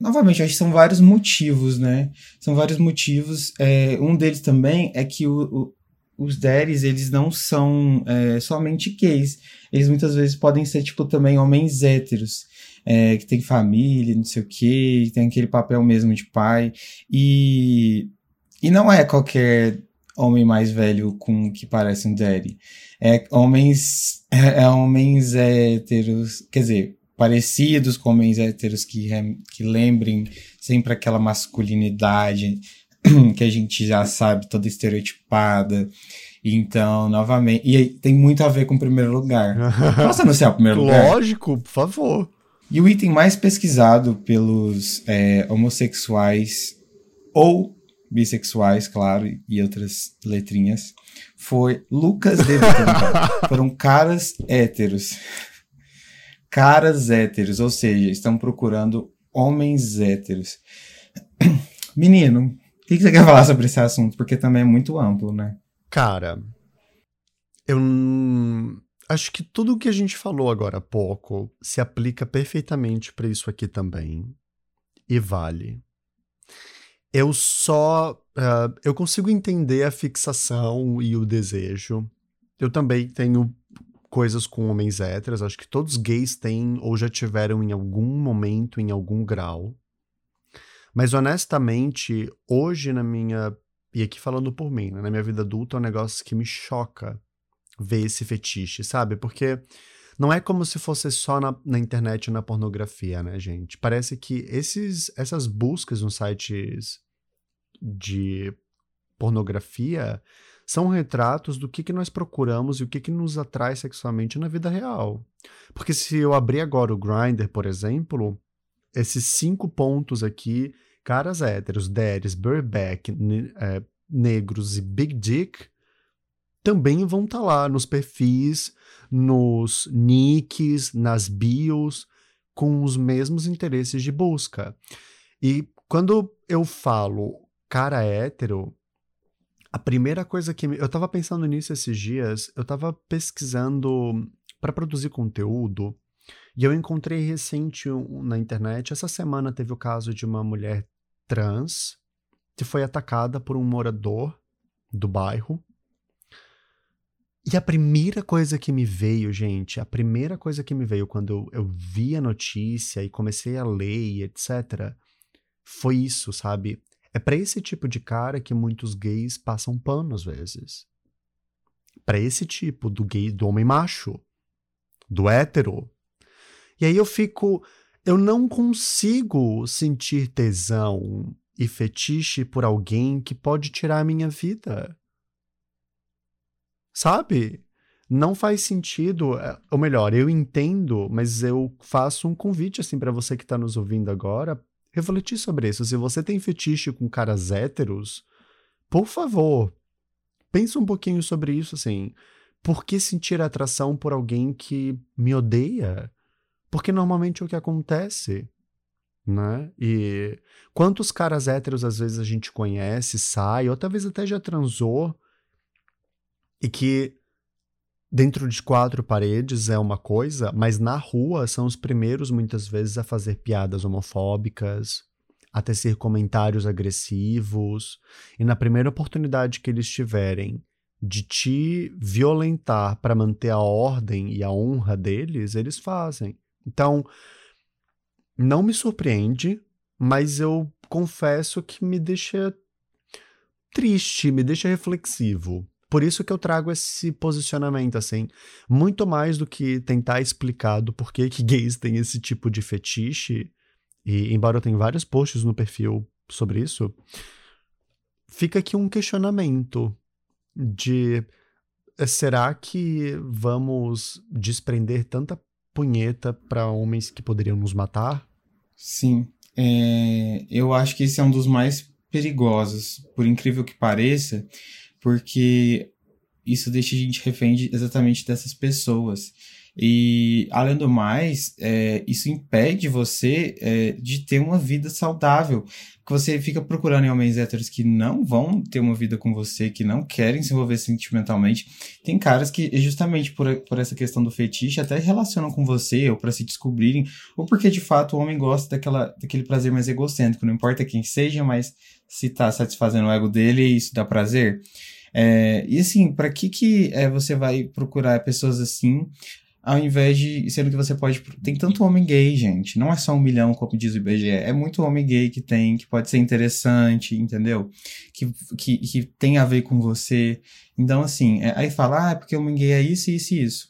Speaker 1: novamente, eu acho que são vários motivos, né? São vários motivos. É, um deles também é que o, o, os deres, eles não são é, somente gays. Eles muitas vezes podem ser, tipo, também homens héteros. É, que tem família, não sei o que, tem aquele papel mesmo de pai. E, e não é qualquer homem mais velho com que parece um daddy. É homens, é, é homens héteros, quer dizer, parecidos com homens héteros que, que lembrem sempre aquela masculinidade que a gente já sabe, toda estereotipada. Então, novamente. E tem muito a ver com o primeiro lugar. Posso anunciar o primeiro lugar?
Speaker 2: Lógico, por favor.
Speaker 1: E o item mais pesquisado pelos é, homossexuais ou bissexuais, claro, e outras letrinhas, foi Lucas de Foram caras héteros. Caras héteros, ou seja, estão procurando homens héteros. Menino, o que, que você quer falar sobre esse assunto? Porque também é muito amplo, né?
Speaker 2: Cara, eu acho que tudo o que a gente falou agora há pouco se aplica perfeitamente para isso aqui também. E vale. Eu só. Uh, eu consigo entender a fixação e o desejo. Eu também tenho coisas com homens héteros. Acho que todos gays têm ou já tiveram em algum momento, em algum grau. Mas honestamente, hoje na minha. E aqui falando por mim, né, na minha vida adulta é um negócio que me choca ver esse fetiche, sabe? Porque não é como se fosse só na, na internet ou na pornografia, né, gente? Parece que esses, essas buscas nos sites de pornografia são retratos do que, que nós procuramos e o que, que nos atrai sexualmente na vida real. Porque se eu abrir agora o Grindr, por exemplo, esses cinco pontos aqui, caras héteros, deres, bareback, é, negros e big dick, também vão estar tá lá nos perfis, nos nicks, nas bios, com os mesmos interesses de busca. E quando eu falo cara hétero, a primeira coisa que. Me... Eu tava pensando nisso esses dias, eu tava pesquisando para produzir conteúdo e eu encontrei recente na internet. Essa semana teve o caso de uma mulher trans que foi atacada por um morador do bairro. E a primeira coisa que me veio, gente, a primeira coisa que me veio quando eu, eu vi a notícia e comecei a ler etc., foi isso, sabe? É para esse tipo de cara que muitos gays passam pano às vezes. para esse tipo do gay, do homem macho, do hétero. E aí eu fico, eu não consigo sentir tesão e fetiche por alguém que pode tirar a minha vida. Sabe? Não faz sentido, é, ou melhor, eu entendo, mas eu faço um convite assim para você que está nos ouvindo agora, refletir sobre isso. Se você tem fetiche com caras héteros, por favor, pense um pouquinho sobre isso assim. Por que sentir atração por alguém que me odeia? Porque normalmente é o que acontece né? E quantos caras héteros às vezes a gente conhece, sai, ou talvez até já transou, e que dentro de quatro paredes é uma coisa, mas na rua são os primeiros muitas vezes a fazer piadas homofóbicas, a tecer comentários agressivos, e na primeira oportunidade que eles tiverem de te violentar para manter a ordem e a honra deles, eles fazem. Então, não me surpreende, mas eu confesso que me deixa triste, me deixa reflexivo. Por isso que eu trago esse posicionamento, assim, muito mais do que tentar explicar do porquê que gays têm esse tipo de fetiche, e embora eu tenha vários posts no perfil sobre isso, fica aqui um questionamento de eh, será que vamos desprender tanta punheta para homens que poderiam nos matar?
Speaker 1: Sim. É, eu acho que esse é um dos mais perigosos, por incrível que pareça, porque isso deixa a gente refém de, exatamente dessas pessoas. E, além do mais, é, isso impede você é, de ter uma vida saudável. Que você fica procurando homens héteros que não vão ter uma vida com você, que não querem se envolver sentimentalmente. Tem caras que, justamente por, por essa questão do fetiche, até relacionam com você, ou para se descobrirem, ou porque de fato o homem gosta daquela, daquele prazer mais egocêntrico. Não importa quem seja, mas se tá satisfazendo o ego dele, isso dá prazer. É, e assim, para que, que é, você vai procurar pessoas assim? Ao invés de. Sendo que você pode. Tem tanto homem gay, gente. Não é só um milhão, como diz o IBGE. É muito homem gay que tem, que pode ser interessante, entendeu? Que, que, que tem a ver com você. Então, assim, é, aí fala, ah, é porque homem gay é isso, isso e isso.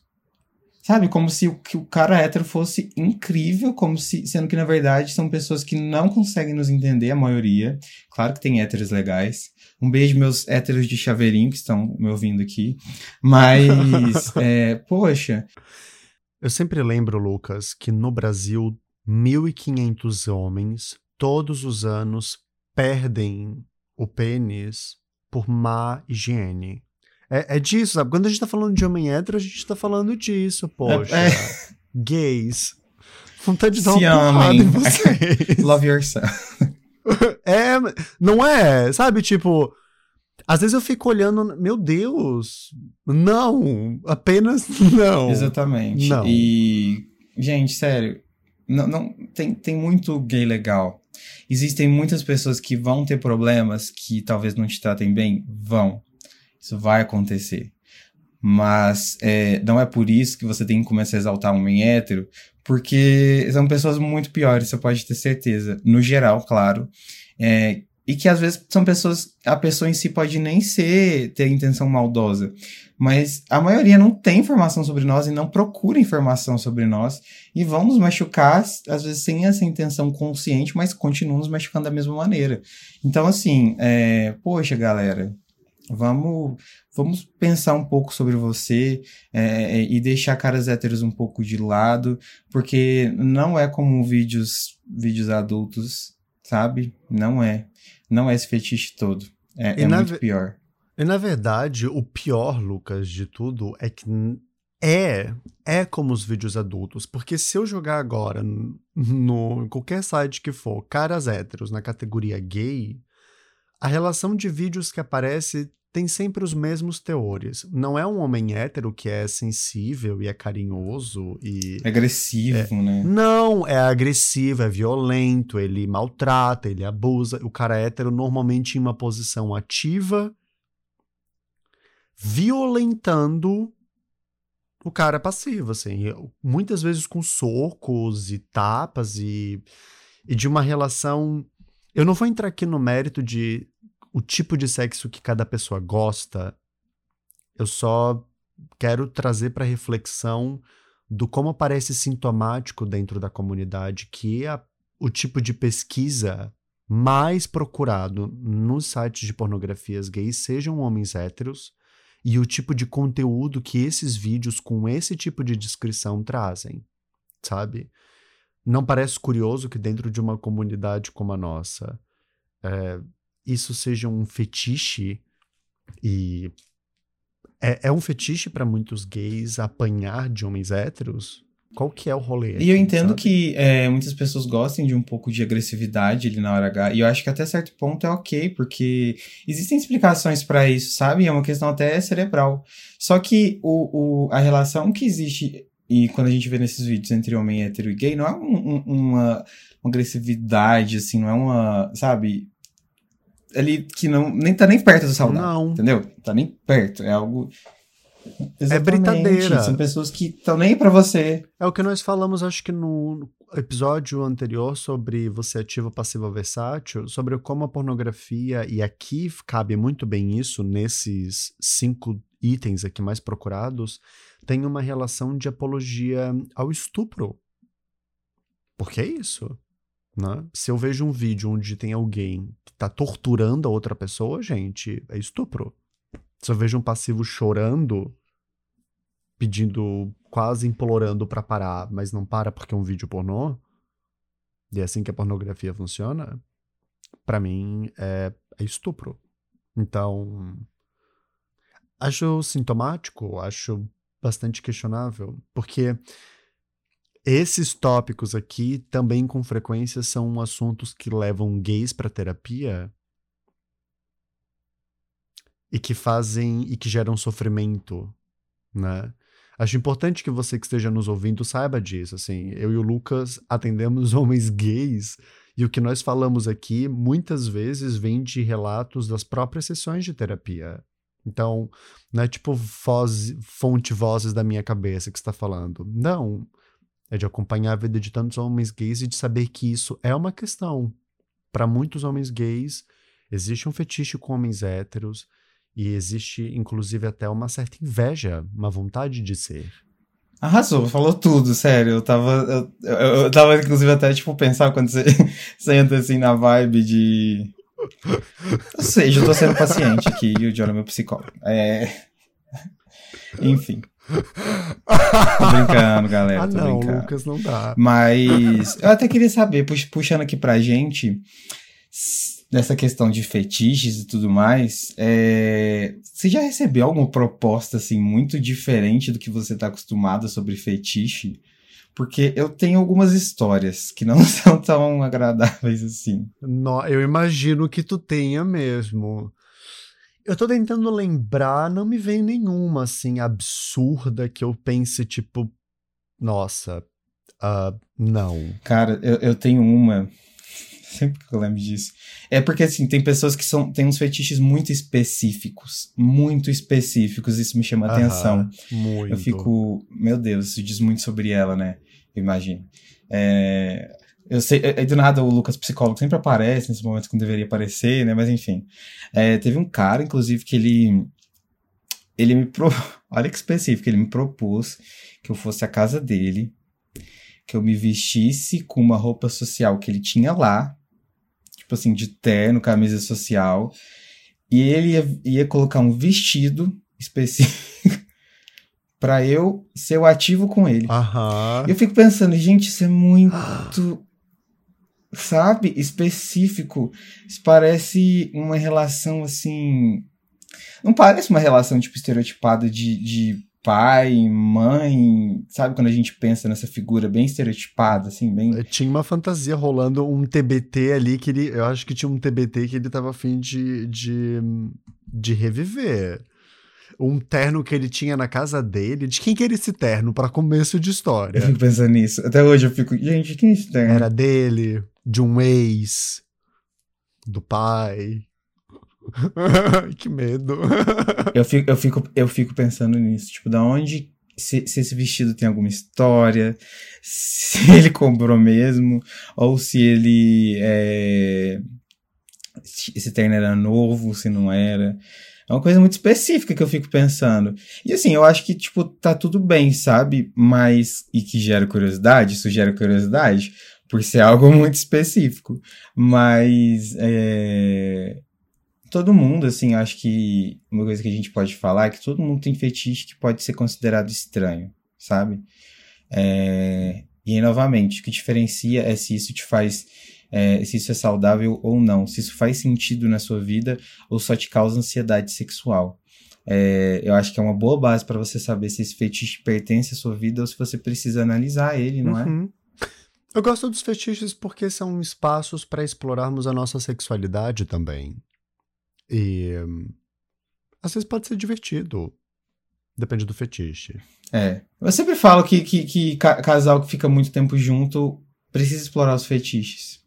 Speaker 1: Sabe? Como se o, que o cara hétero fosse incrível, como se. Sendo que, na verdade, são pessoas que não conseguem nos entender, a maioria. Claro que tem héteros legais. Um beijo, meus héteros de chaveirinho que estão me ouvindo aqui. Mas, é, poxa.
Speaker 2: Eu sempre lembro, Lucas, que no Brasil, 1.500 homens, todos os anos, perdem o pênis por má higiene. É, é disso, sabe? Quando a gente tá falando de homem hétero, a gente tá falando disso, poxa. É, é. Gays. Vontade de dar uma porrada em vocês.
Speaker 1: Love yourself.
Speaker 2: é, não é? Sabe, tipo às vezes eu fico olhando, meu Deus, não, apenas não.
Speaker 1: Exatamente. Não. E, gente, sério, não, não tem, tem muito gay legal. Existem muitas pessoas que vão ter problemas que talvez não te tratem bem? Vão. Isso vai acontecer. Mas é, não é por isso que você tem que começar a exaltar um homem hétero, porque são pessoas muito piores, você pode ter certeza. No geral, claro. É, e que às vezes são pessoas, a pessoa em si pode nem ser, ter intenção maldosa, mas a maioria não tem informação sobre nós e não procura informação sobre nós e vão nos machucar, às vezes sem essa intenção consciente, mas continuam nos machucando da mesma maneira. Então, assim, é, poxa, galera, vamos, vamos pensar um pouco sobre você é, e deixar caras héteros um pouco de lado, porque não é como vídeos, vídeos adultos, sabe? Não é. Não é esse fetiche todo. É, é muito pior.
Speaker 2: E na verdade, o pior, Lucas, de tudo é que é é como os vídeos adultos, porque se eu jogar agora no em qualquer site que for, caras héteros na categoria gay, a relação de vídeos que aparece tem sempre os mesmos teores. Não é um homem hétero que é sensível e é carinhoso e.
Speaker 1: É agressivo,
Speaker 2: é,
Speaker 1: né?
Speaker 2: Não, é agressivo, é violento, ele maltrata, ele abusa. O cara hétero normalmente em uma posição ativa, violentando o cara passivo, assim. Muitas vezes com socos e tapas e, e de uma relação. Eu não vou entrar aqui no mérito de o tipo de sexo que cada pessoa gosta, Eu só quero trazer para reflexão do como parece sintomático dentro da comunidade que a, o tipo de pesquisa mais procurado nos sites de pornografias gays sejam homens héteros e o tipo de conteúdo que esses vídeos com esse tipo de descrição trazem, sabe? Não parece curioso que dentro de uma comunidade como a nossa é, isso seja um fetiche e é, é um fetiche para muitos gays apanhar de homens héteros? Qual que é o rolê?
Speaker 1: E eu entendo sabe? que é, muitas pessoas gostem de um pouco de agressividade ali na hora H. E eu acho que até certo ponto é ok, porque existem explicações para isso, sabe? É uma questão até cerebral. Só que o, o, a relação que existe, e quando a gente vê nesses vídeos entre homem hétero e gay, não é um, um, uma, uma agressividade, assim, não é uma, sabe? ali que não nem tá nem perto do saudável. Não. Entendeu? Tá nem perto. É algo.
Speaker 2: É Exatamente. É britadeira.
Speaker 1: São pessoas que estão nem para você.
Speaker 2: É o que nós falamos, acho que no episódio anterior sobre você ativo, passivo, versátil, sobre como a pornografia, e aqui cabe muito bem isso, nesses cinco itens aqui mais procurados, tem uma relação de apologia ao estupro. Por que isso? Né? Se eu vejo um vídeo onde tem alguém que tá torturando a outra pessoa, gente, é estupro. Se eu vejo um passivo chorando, pedindo, quase implorando para parar, mas não para porque é um vídeo pornô, e é assim que a pornografia funciona, para mim é, é estupro. Então, acho sintomático, acho bastante questionável, porque esses tópicos aqui também com frequência são assuntos que levam gays para terapia e que fazem e que geram sofrimento, né? Acho importante que você que esteja nos ouvindo saiba disso, assim, eu e o Lucas atendemos homens gays e o que nós falamos aqui muitas vezes vem de relatos das próprias sessões de terapia. Então, não é tipo voz, fonte vozes da minha cabeça que está falando. Não, é de acompanhar a vida de tantos homens gays e de saber que isso é uma questão. Para muitos homens gays, existe um fetiche com homens héteros e existe, inclusive, até uma certa inveja, uma vontade de ser.
Speaker 1: Arrasou, falou tudo, sério. Eu tava, eu, eu, eu tava inclusive, até, tipo, pensar quando você, entra, assim, na vibe de... Ou seja, eu tô sendo paciente aqui e o John é meu psicólogo. É... Enfim. Tô brincando, galera. Ah,
Speaker 2: não,
Speaker 1: brincando.
Speaker 2: Lucas, não dá.
Speaker 1: Mas eu até queria saber, puxando aqui pra gente, dessa questão de fetiches e tudo mais, é... você já recebeu alguma proposta, assim, muito diferente do que você tá acostumado sobre fetiche? Porque eu tenho algumas histórias que não são tão agradáveis assim.
Speaker 2: No, eu imagino que tu tenha mesmo. Eu tô tentando lembrar, não me vem nenhuma, assim, absurda que eu pense, tipo, nossa, uh, não.
Speaker 1: Cara, eu, eu tenho uma. Sempre que eu lembro disso. É porque, assim, tem pessoas que são, têm uns fetiches muito específicos. Muito específicos. Isso me chama atenção.
Speaker 2: Muito.
Speaker 1: Eu fico. Meu Deus, isso diz muito sobre ela, né? Imagino. É, eu sei, é, é, do nada o Lucas Psicólogo sempre aparece nesses momentos que não deveria aparecer, né? Mas enfim. É, teve um cara, inclusive, que ele. Ele me. Pro... Olha que específico, ele me propôs que eu fosse à casa dele, que eu me vestisse com uma roupa social que ele tinha lá, tipo assim, de terno, camisa social, e ele ia, ia colocar um vestido específico para eu ser o ativo com ele.
Speaker 2: Aham.
Speaker 1: Eu fico pensando, gente, isso é muito sabe, específico. Isso parece uma relação assim. Não parece uma relação, tipo, estereotipada de, de pai, mãe, sabe? Quando a gente pensa nessa figura bem estereotipada, assim, bem.
Speaker 2: Tinha uma fantasia rolando um TBT ali que ele. Eu acho que tinha um TBT que ele tava afim de, de, de reviver um terno que ele tinha na casa dele. De quem que era esse terno para começo de história?
Speaker 1: Eu fico pensando nisso. Até hoje eu fico, gente, quem é esse terno?
Speaker 2: Era dele, de um ex, do pai. que medo.
Speaker 1: eu, fico, eu, fico, eu fico pensando nisso. Tipo, da onde. Se, se esse vestido tem alguma história, se ele comprou mesmo, ou se ele. É, esse terno era novo, se não era. É uma coisa muito específica que eu fico pensando. E assim, eu acho que, tipo, tá tudo bem, sabe? Mas. E que gera curiosidade, isso gera curiosidade, por ser algo muito específico. Mas. É... Todo mundo, assim, acho que uma coisa que a gente pode falar é que todo mundo tem fetiche que pode ser considerado estranho, sabe? É... E aí, novamente, o que diferencia é se isso te faz é, se isso é saudável ou não, se isso faz sentido na sua vida ou só te causa ansiedade sexual. É, eu acho que é uma boa base para você saber se esse fetiche pertence à sua vida ou se você precisa analisar ele, não é?
Speaker 2: uhum. é? Eu gosto dos fetiches porque são espaços para explorarmos a nossa sexualidade também. E às vezes pode ser divertido. Depende do fetiche.
Speaker 1: É. Eu sempre falo que, que, que casal que fica muito tempo junto precisa explorar os fetiches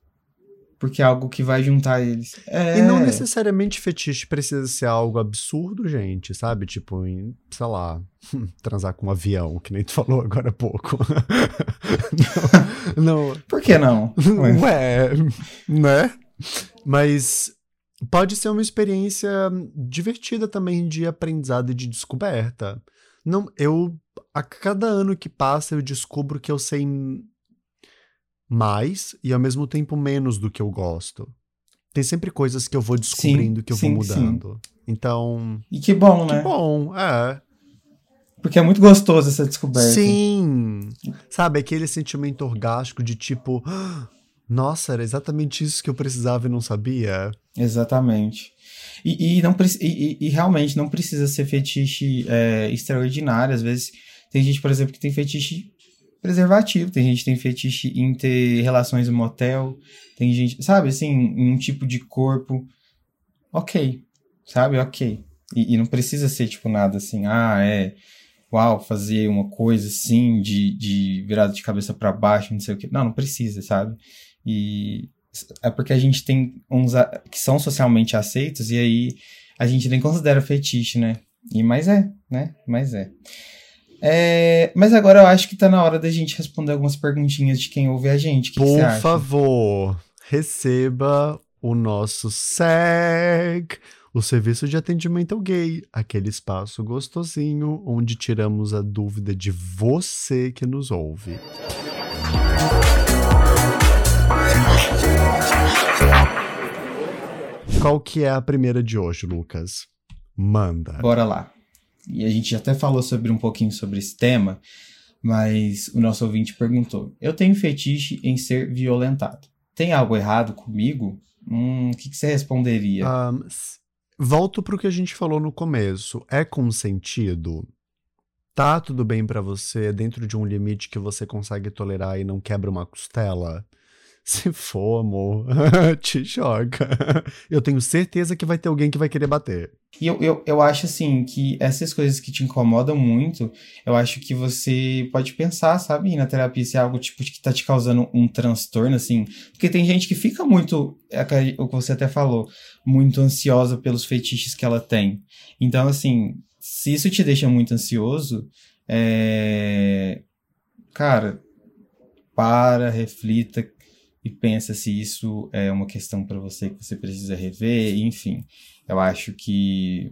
Speaker 1: porque é algo que vai juntar eles. É...
Speaker 2: E não necessariamente fetiche precisa ser algo absurdo, gente, sabe? Tipo, em, sei lá, transar com um avião, que nem tu falou agora há pouco.
Speaker 1: não, não. Por que não?
Speaker 2: Ué, né? Mas pode ser uma experiência divertida também de aprendizado e de descoberta. Não, eu a cada ano que passa eu descubro que eu sei mais e ao mesmo tempo menos do que eu gosto. Tem sempre coisas que eu vou descobrindo, sim, que eu sim, vou mudando. Sim. Então.
Speaker 1: E que bom,
Speaker 2: que
Speaker 1: né?
Speaker 2: Que bom, é.
Speaker 1: Porque é muito gostoso essa descoberta.
Speaker 2: Sim! Sabe, aquele sentimento orgástico de tipo. Nossa, era exatamente isso que eu precisava e não sabia.
Speaker 1: Exatamente. E, e não, e, e, realmente não precisa ser fetiche é, extraordinário. Às vezes tem gente, por exemplo, que tem fetiche preservativo. Tem gente que tem fetiche em ter relações no motel. Tem gente, sabe, assim, em um tipo de corpo. Ok. Sabe? Ok. E, e, não precisa ser, tipo, nada assim, ah, é. Uau, fazer uma coisa assim, de, de virada de cabeça para baixo, não sei o que. Não, não precisa, sabe? E é porque a gente tem uns que são socialmente aceitos e aí a gente nem considera fetiche, né? E mas é, né? Mas é. É, mas agora eu acho que tá na hora da gente responder algumas perguntinhas de quem ouve a gente. Que
Speaker 2: Por que favor, receba o nosso SEG, o Serviço de Atendimento ao Gay, aquele espaço gostosinho onde tiramos a dúvida de você que nos ouve. Qual que é a primeira de hoje, Lucas? Manda.
Speaker 1: Bora lá e a gente até falou sobre um pouquinho sobre esse tema, mas o nosso ouvinte perguntou: Eu tenho fetiche em ser violentado. Tem algo errado comigo? Hum, o que, que você responderia? Um,
Speaker 2: volto para o que a gente falou no começo. É consentido? Tá tudo bem para você dentro de um limite que você consegue tolerar e não quebra uma costela? Se for, amor, te joga. Eu tenho certeza que vai ter alguém que vai querer bater.
Speaker 1: E eu, eu, eu acho, assim, que essas coisas que te incomodam muito, eu acho que você pode pensar, sabe, na terapia, se é algo, tipo, que tá te causando um transtorno, assim. Porque tem gente que fica muito, é o que você até falou, muito ansiosa pelos fetiches que ela tem. Então, assim, se isso te deixa muito ansioso, é... Cara, para, reflita, e pensa se isso é uma questão para você que você precisa rever, enfim. Eu acho que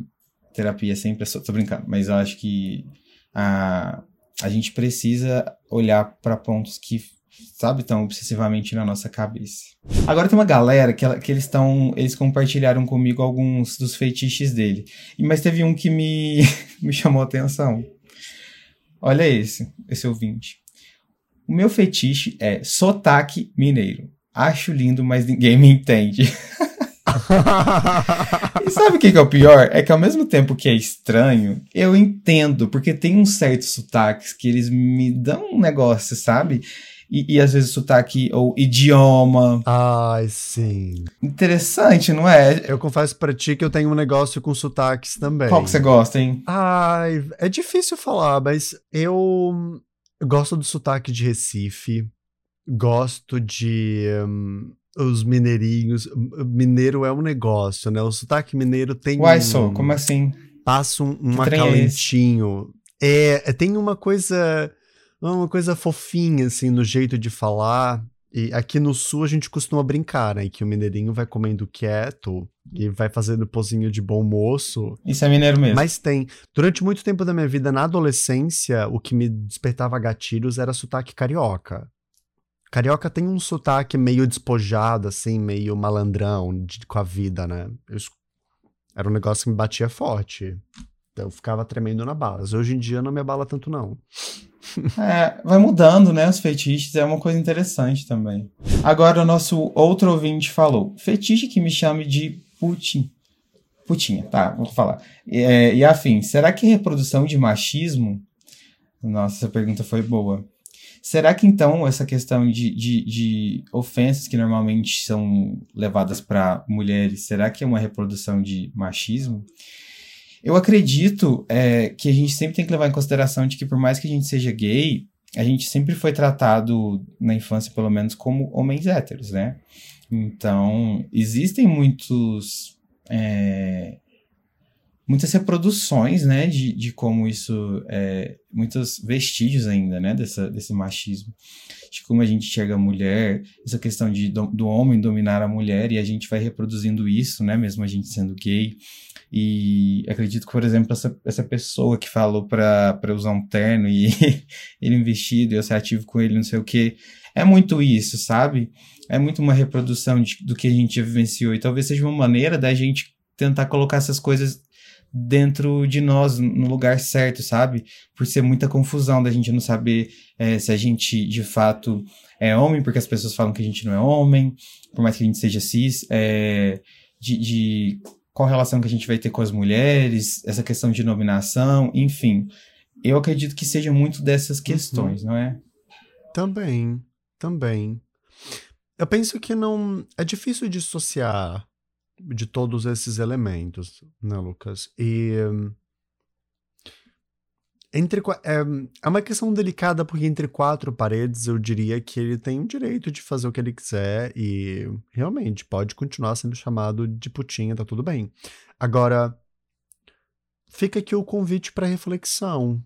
Speaker 1: terapia sempre é só. Tô brincando, mas eu acho que a, a gente precisa olhar para pontos que, sabe, estão obsessivamente na nossa cabeça. Agora tem uma galera que, ela, que eles estão. Eles compartilharam comigo alguns dos feitiços dele. Mas teve um que me, me chamou a atenção. Olha esse, esse ouvinte. O meu fetiche é sotaque mineiro. Acho lindo, mas ninguém me entende. e sabe o que, que é o pior? É que ao mesmo tempo que é estranho, eu entendo, porque tem uns certos sotaques que eles me dão um negócio, sabe? E, e, às vezes sotaque ou idioma.
Speaker 2: Ai, sim.
Speaker 1: Interessante, não é?
Speaker 2: Eu confesso para ti que eu tenho um negócio com sotaques também.
Speaker 1: Qual que você gosta, hein?
Speaker 2: Ai, é difícil falar, mas eu eu gosto do sotaque de Recife, gosto de um, os mineirinhos. Mineiro é um negócio, né? O sotaque mineiro tem.
Speaker 1: Uai, um, só, como assim?
Speaker 2: Passa um, um acalentinho. É, é, tem uma coisa. Uma coisa fofinha, assim, no jeito de falar. E aqui no sul a gente costuma brincar, né? Que o mineirinho vai comendo quieto e vai fazendo pozinho de bom moço.
Speaker 1: Isso é mineiro mesmo.
Speaker 2: Mas tem. Durante muito tempo da minha vida, na adolescência, o que me despertava gatilhos era sotaque carioca. Carioca tem um sotaque meio despojado, assim, meio malandrão de, com a vida, né? Eu, era um negócio que me batia forte. Então ficava tremendo na base. Hoje em dia não me abala tanto, não.
Speaker 1: É, vai mudando, né? Os fetiches é uma coisa interessante também. Agora o nosso outro ouvinte falou: fetiche que me chame de Putin. Putinha, tá, vou falar. É, e afim, será que reprodução de machismo? Nossa, essa pergunta foi boa. Será que então essa questão de, de, de ofensas que normalmente são levadas para mulheres, será que é uma reprodução de machismo? Eu acredito é, que a gente sempre tem que levar em consideração de que por mais que a gente seja gay, a gente sempre foi tratado na infância, pelo menos, como homens héteros, né? Então, existem muitos. É, muitas reproduções, né, de, de como isso, é, muitos vestígios ainda, né, dessa, desse machismo, de como a gente enxerga a mulher, essa questão de, do, do homem dominar a mulher, e a gente vai reproduzindo isso, né, mesmo a gente sendo gay, e acredito que, por exemplo, essa, essa pessoa que falou para usar um terno e ele um vestido e eu ser ativo com ele, não sei o que, é muito isso, sabe? É muito uma reprodução de, do que a gente vivenciou, e talvez seja uma maneira da gente tentar colocar essas coisas dentro de nós, no lugar certo, sabe? Por ser muita confusão da gente não saber é, se a gente de fato é homem, porque as pessoas falam que a gente não é homem, por mais que a gente seja cis, é, de, de qual relação que a gente vai ter com as mulheres, essa questão de nominação, enfim. Eu acredito que seja muito dessas questões, uhum. não é?
Speaker 2: Também, também. Eu penso que não. É difícil dissociar de todos esses elementos, né, Lucas? E. Entre, é, é uma questão delicada, porque entre quatro paredes eu diria que ele tem o direito de fazer o que ele quiser e realmente pode continuar sendo chamado de putinha, tá tudo bem. Agora, fica aqui o convite para reflexão.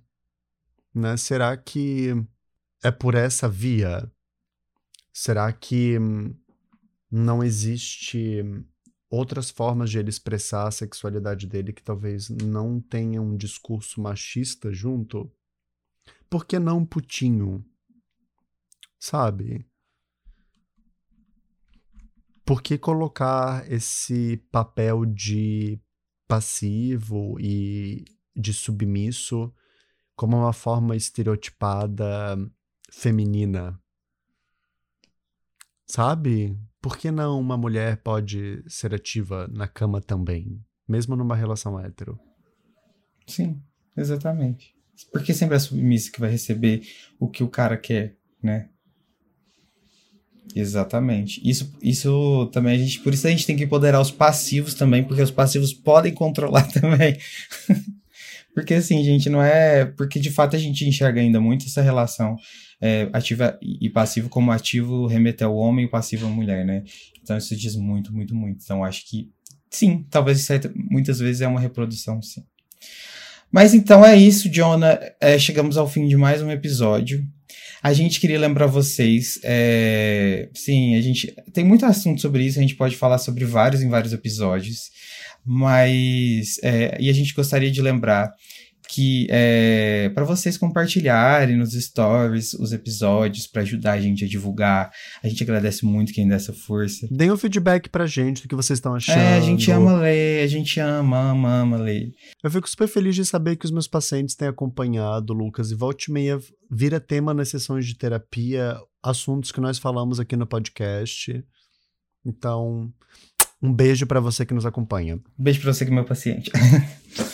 Speaker 2: Né? Será que é por essa via? Será que não existe outras formas de ele expressar a sexualidade dele que talvez não tenham um discurso machista junto? Por que não putinho? Sabe? Por que colocar esse papel de passivo e de submisso como uma forma estereotipada feminina? Sabe? por que não uma mulher pode ser ativa na cama também, mesmo numa relação hétero?
Speaker 1: Sim, exatamente. Porque sempre é a submissa que vai receber o que o cara quer, né? Exatamente. Isso, isso também a gente, por isso a gente tem que empoderar os passivos também, porque os passivos podem controlar também. porque assim, gente, não é, porque de fato a gente enxerga ainda muito essa relação é, ativa e passivo como ativo remete ao homem e passivo à mulher, né? Então isso diz muito, muito, muito. Então acho que sim, talvez certa, muitas vezes é uma reprodução, sim. Mas então é isso, Jonah. É, chegamos ao fim de mais um episódio. A gente queria lembrar vocês, é, sim, a gente tem muito assunto sobre isso, a gente pode falar sobre vários em vários episódios, mas é, e a gente gostaria de lembrar que é, para vocês compartilharem nos stories os episódios para ajudar a gente a divulgar. A gente agradece muito quem dá essa força.
Speaker 2: Deem um feedback pra gente do que vocês estão achando.
Speaker 1: É, a gente ama ler, a gente ama, ama, ama ler.
Speaker 2: Eu fico super feliz de saber que os meus pacientes têm acompanhado, Lucas, e volte e meia vira tema nas sessões de terapia, assuntos que nós falamos aqui no podcast. Então, um beijo para você que nos acompanha.
Speaker 1: Um beijo para você que é meu paciente.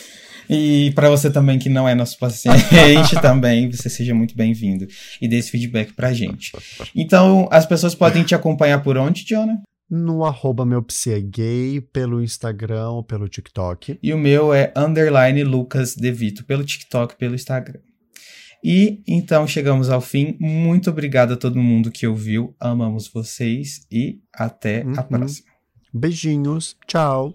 Speaker 1: E para você também que não é nosso paciente também, você seja muito bem-vindo e dê esse feedback pra gente. Então, as pessoas podem te acompanhar por onde, Jonah?
Speaker 2: No arroba meu gay, pelo Instagram ou pelo TikTok.
Speaker 1: E o meu é underline Lucas Devito, pelo TikTok pelo Instagram. E então chegamos ao fim. Muito obrigado a todo mundo que ouviu. Amamos vocês e até uhum. a próxima.
Speaker 2: Beijinhos. Tchau.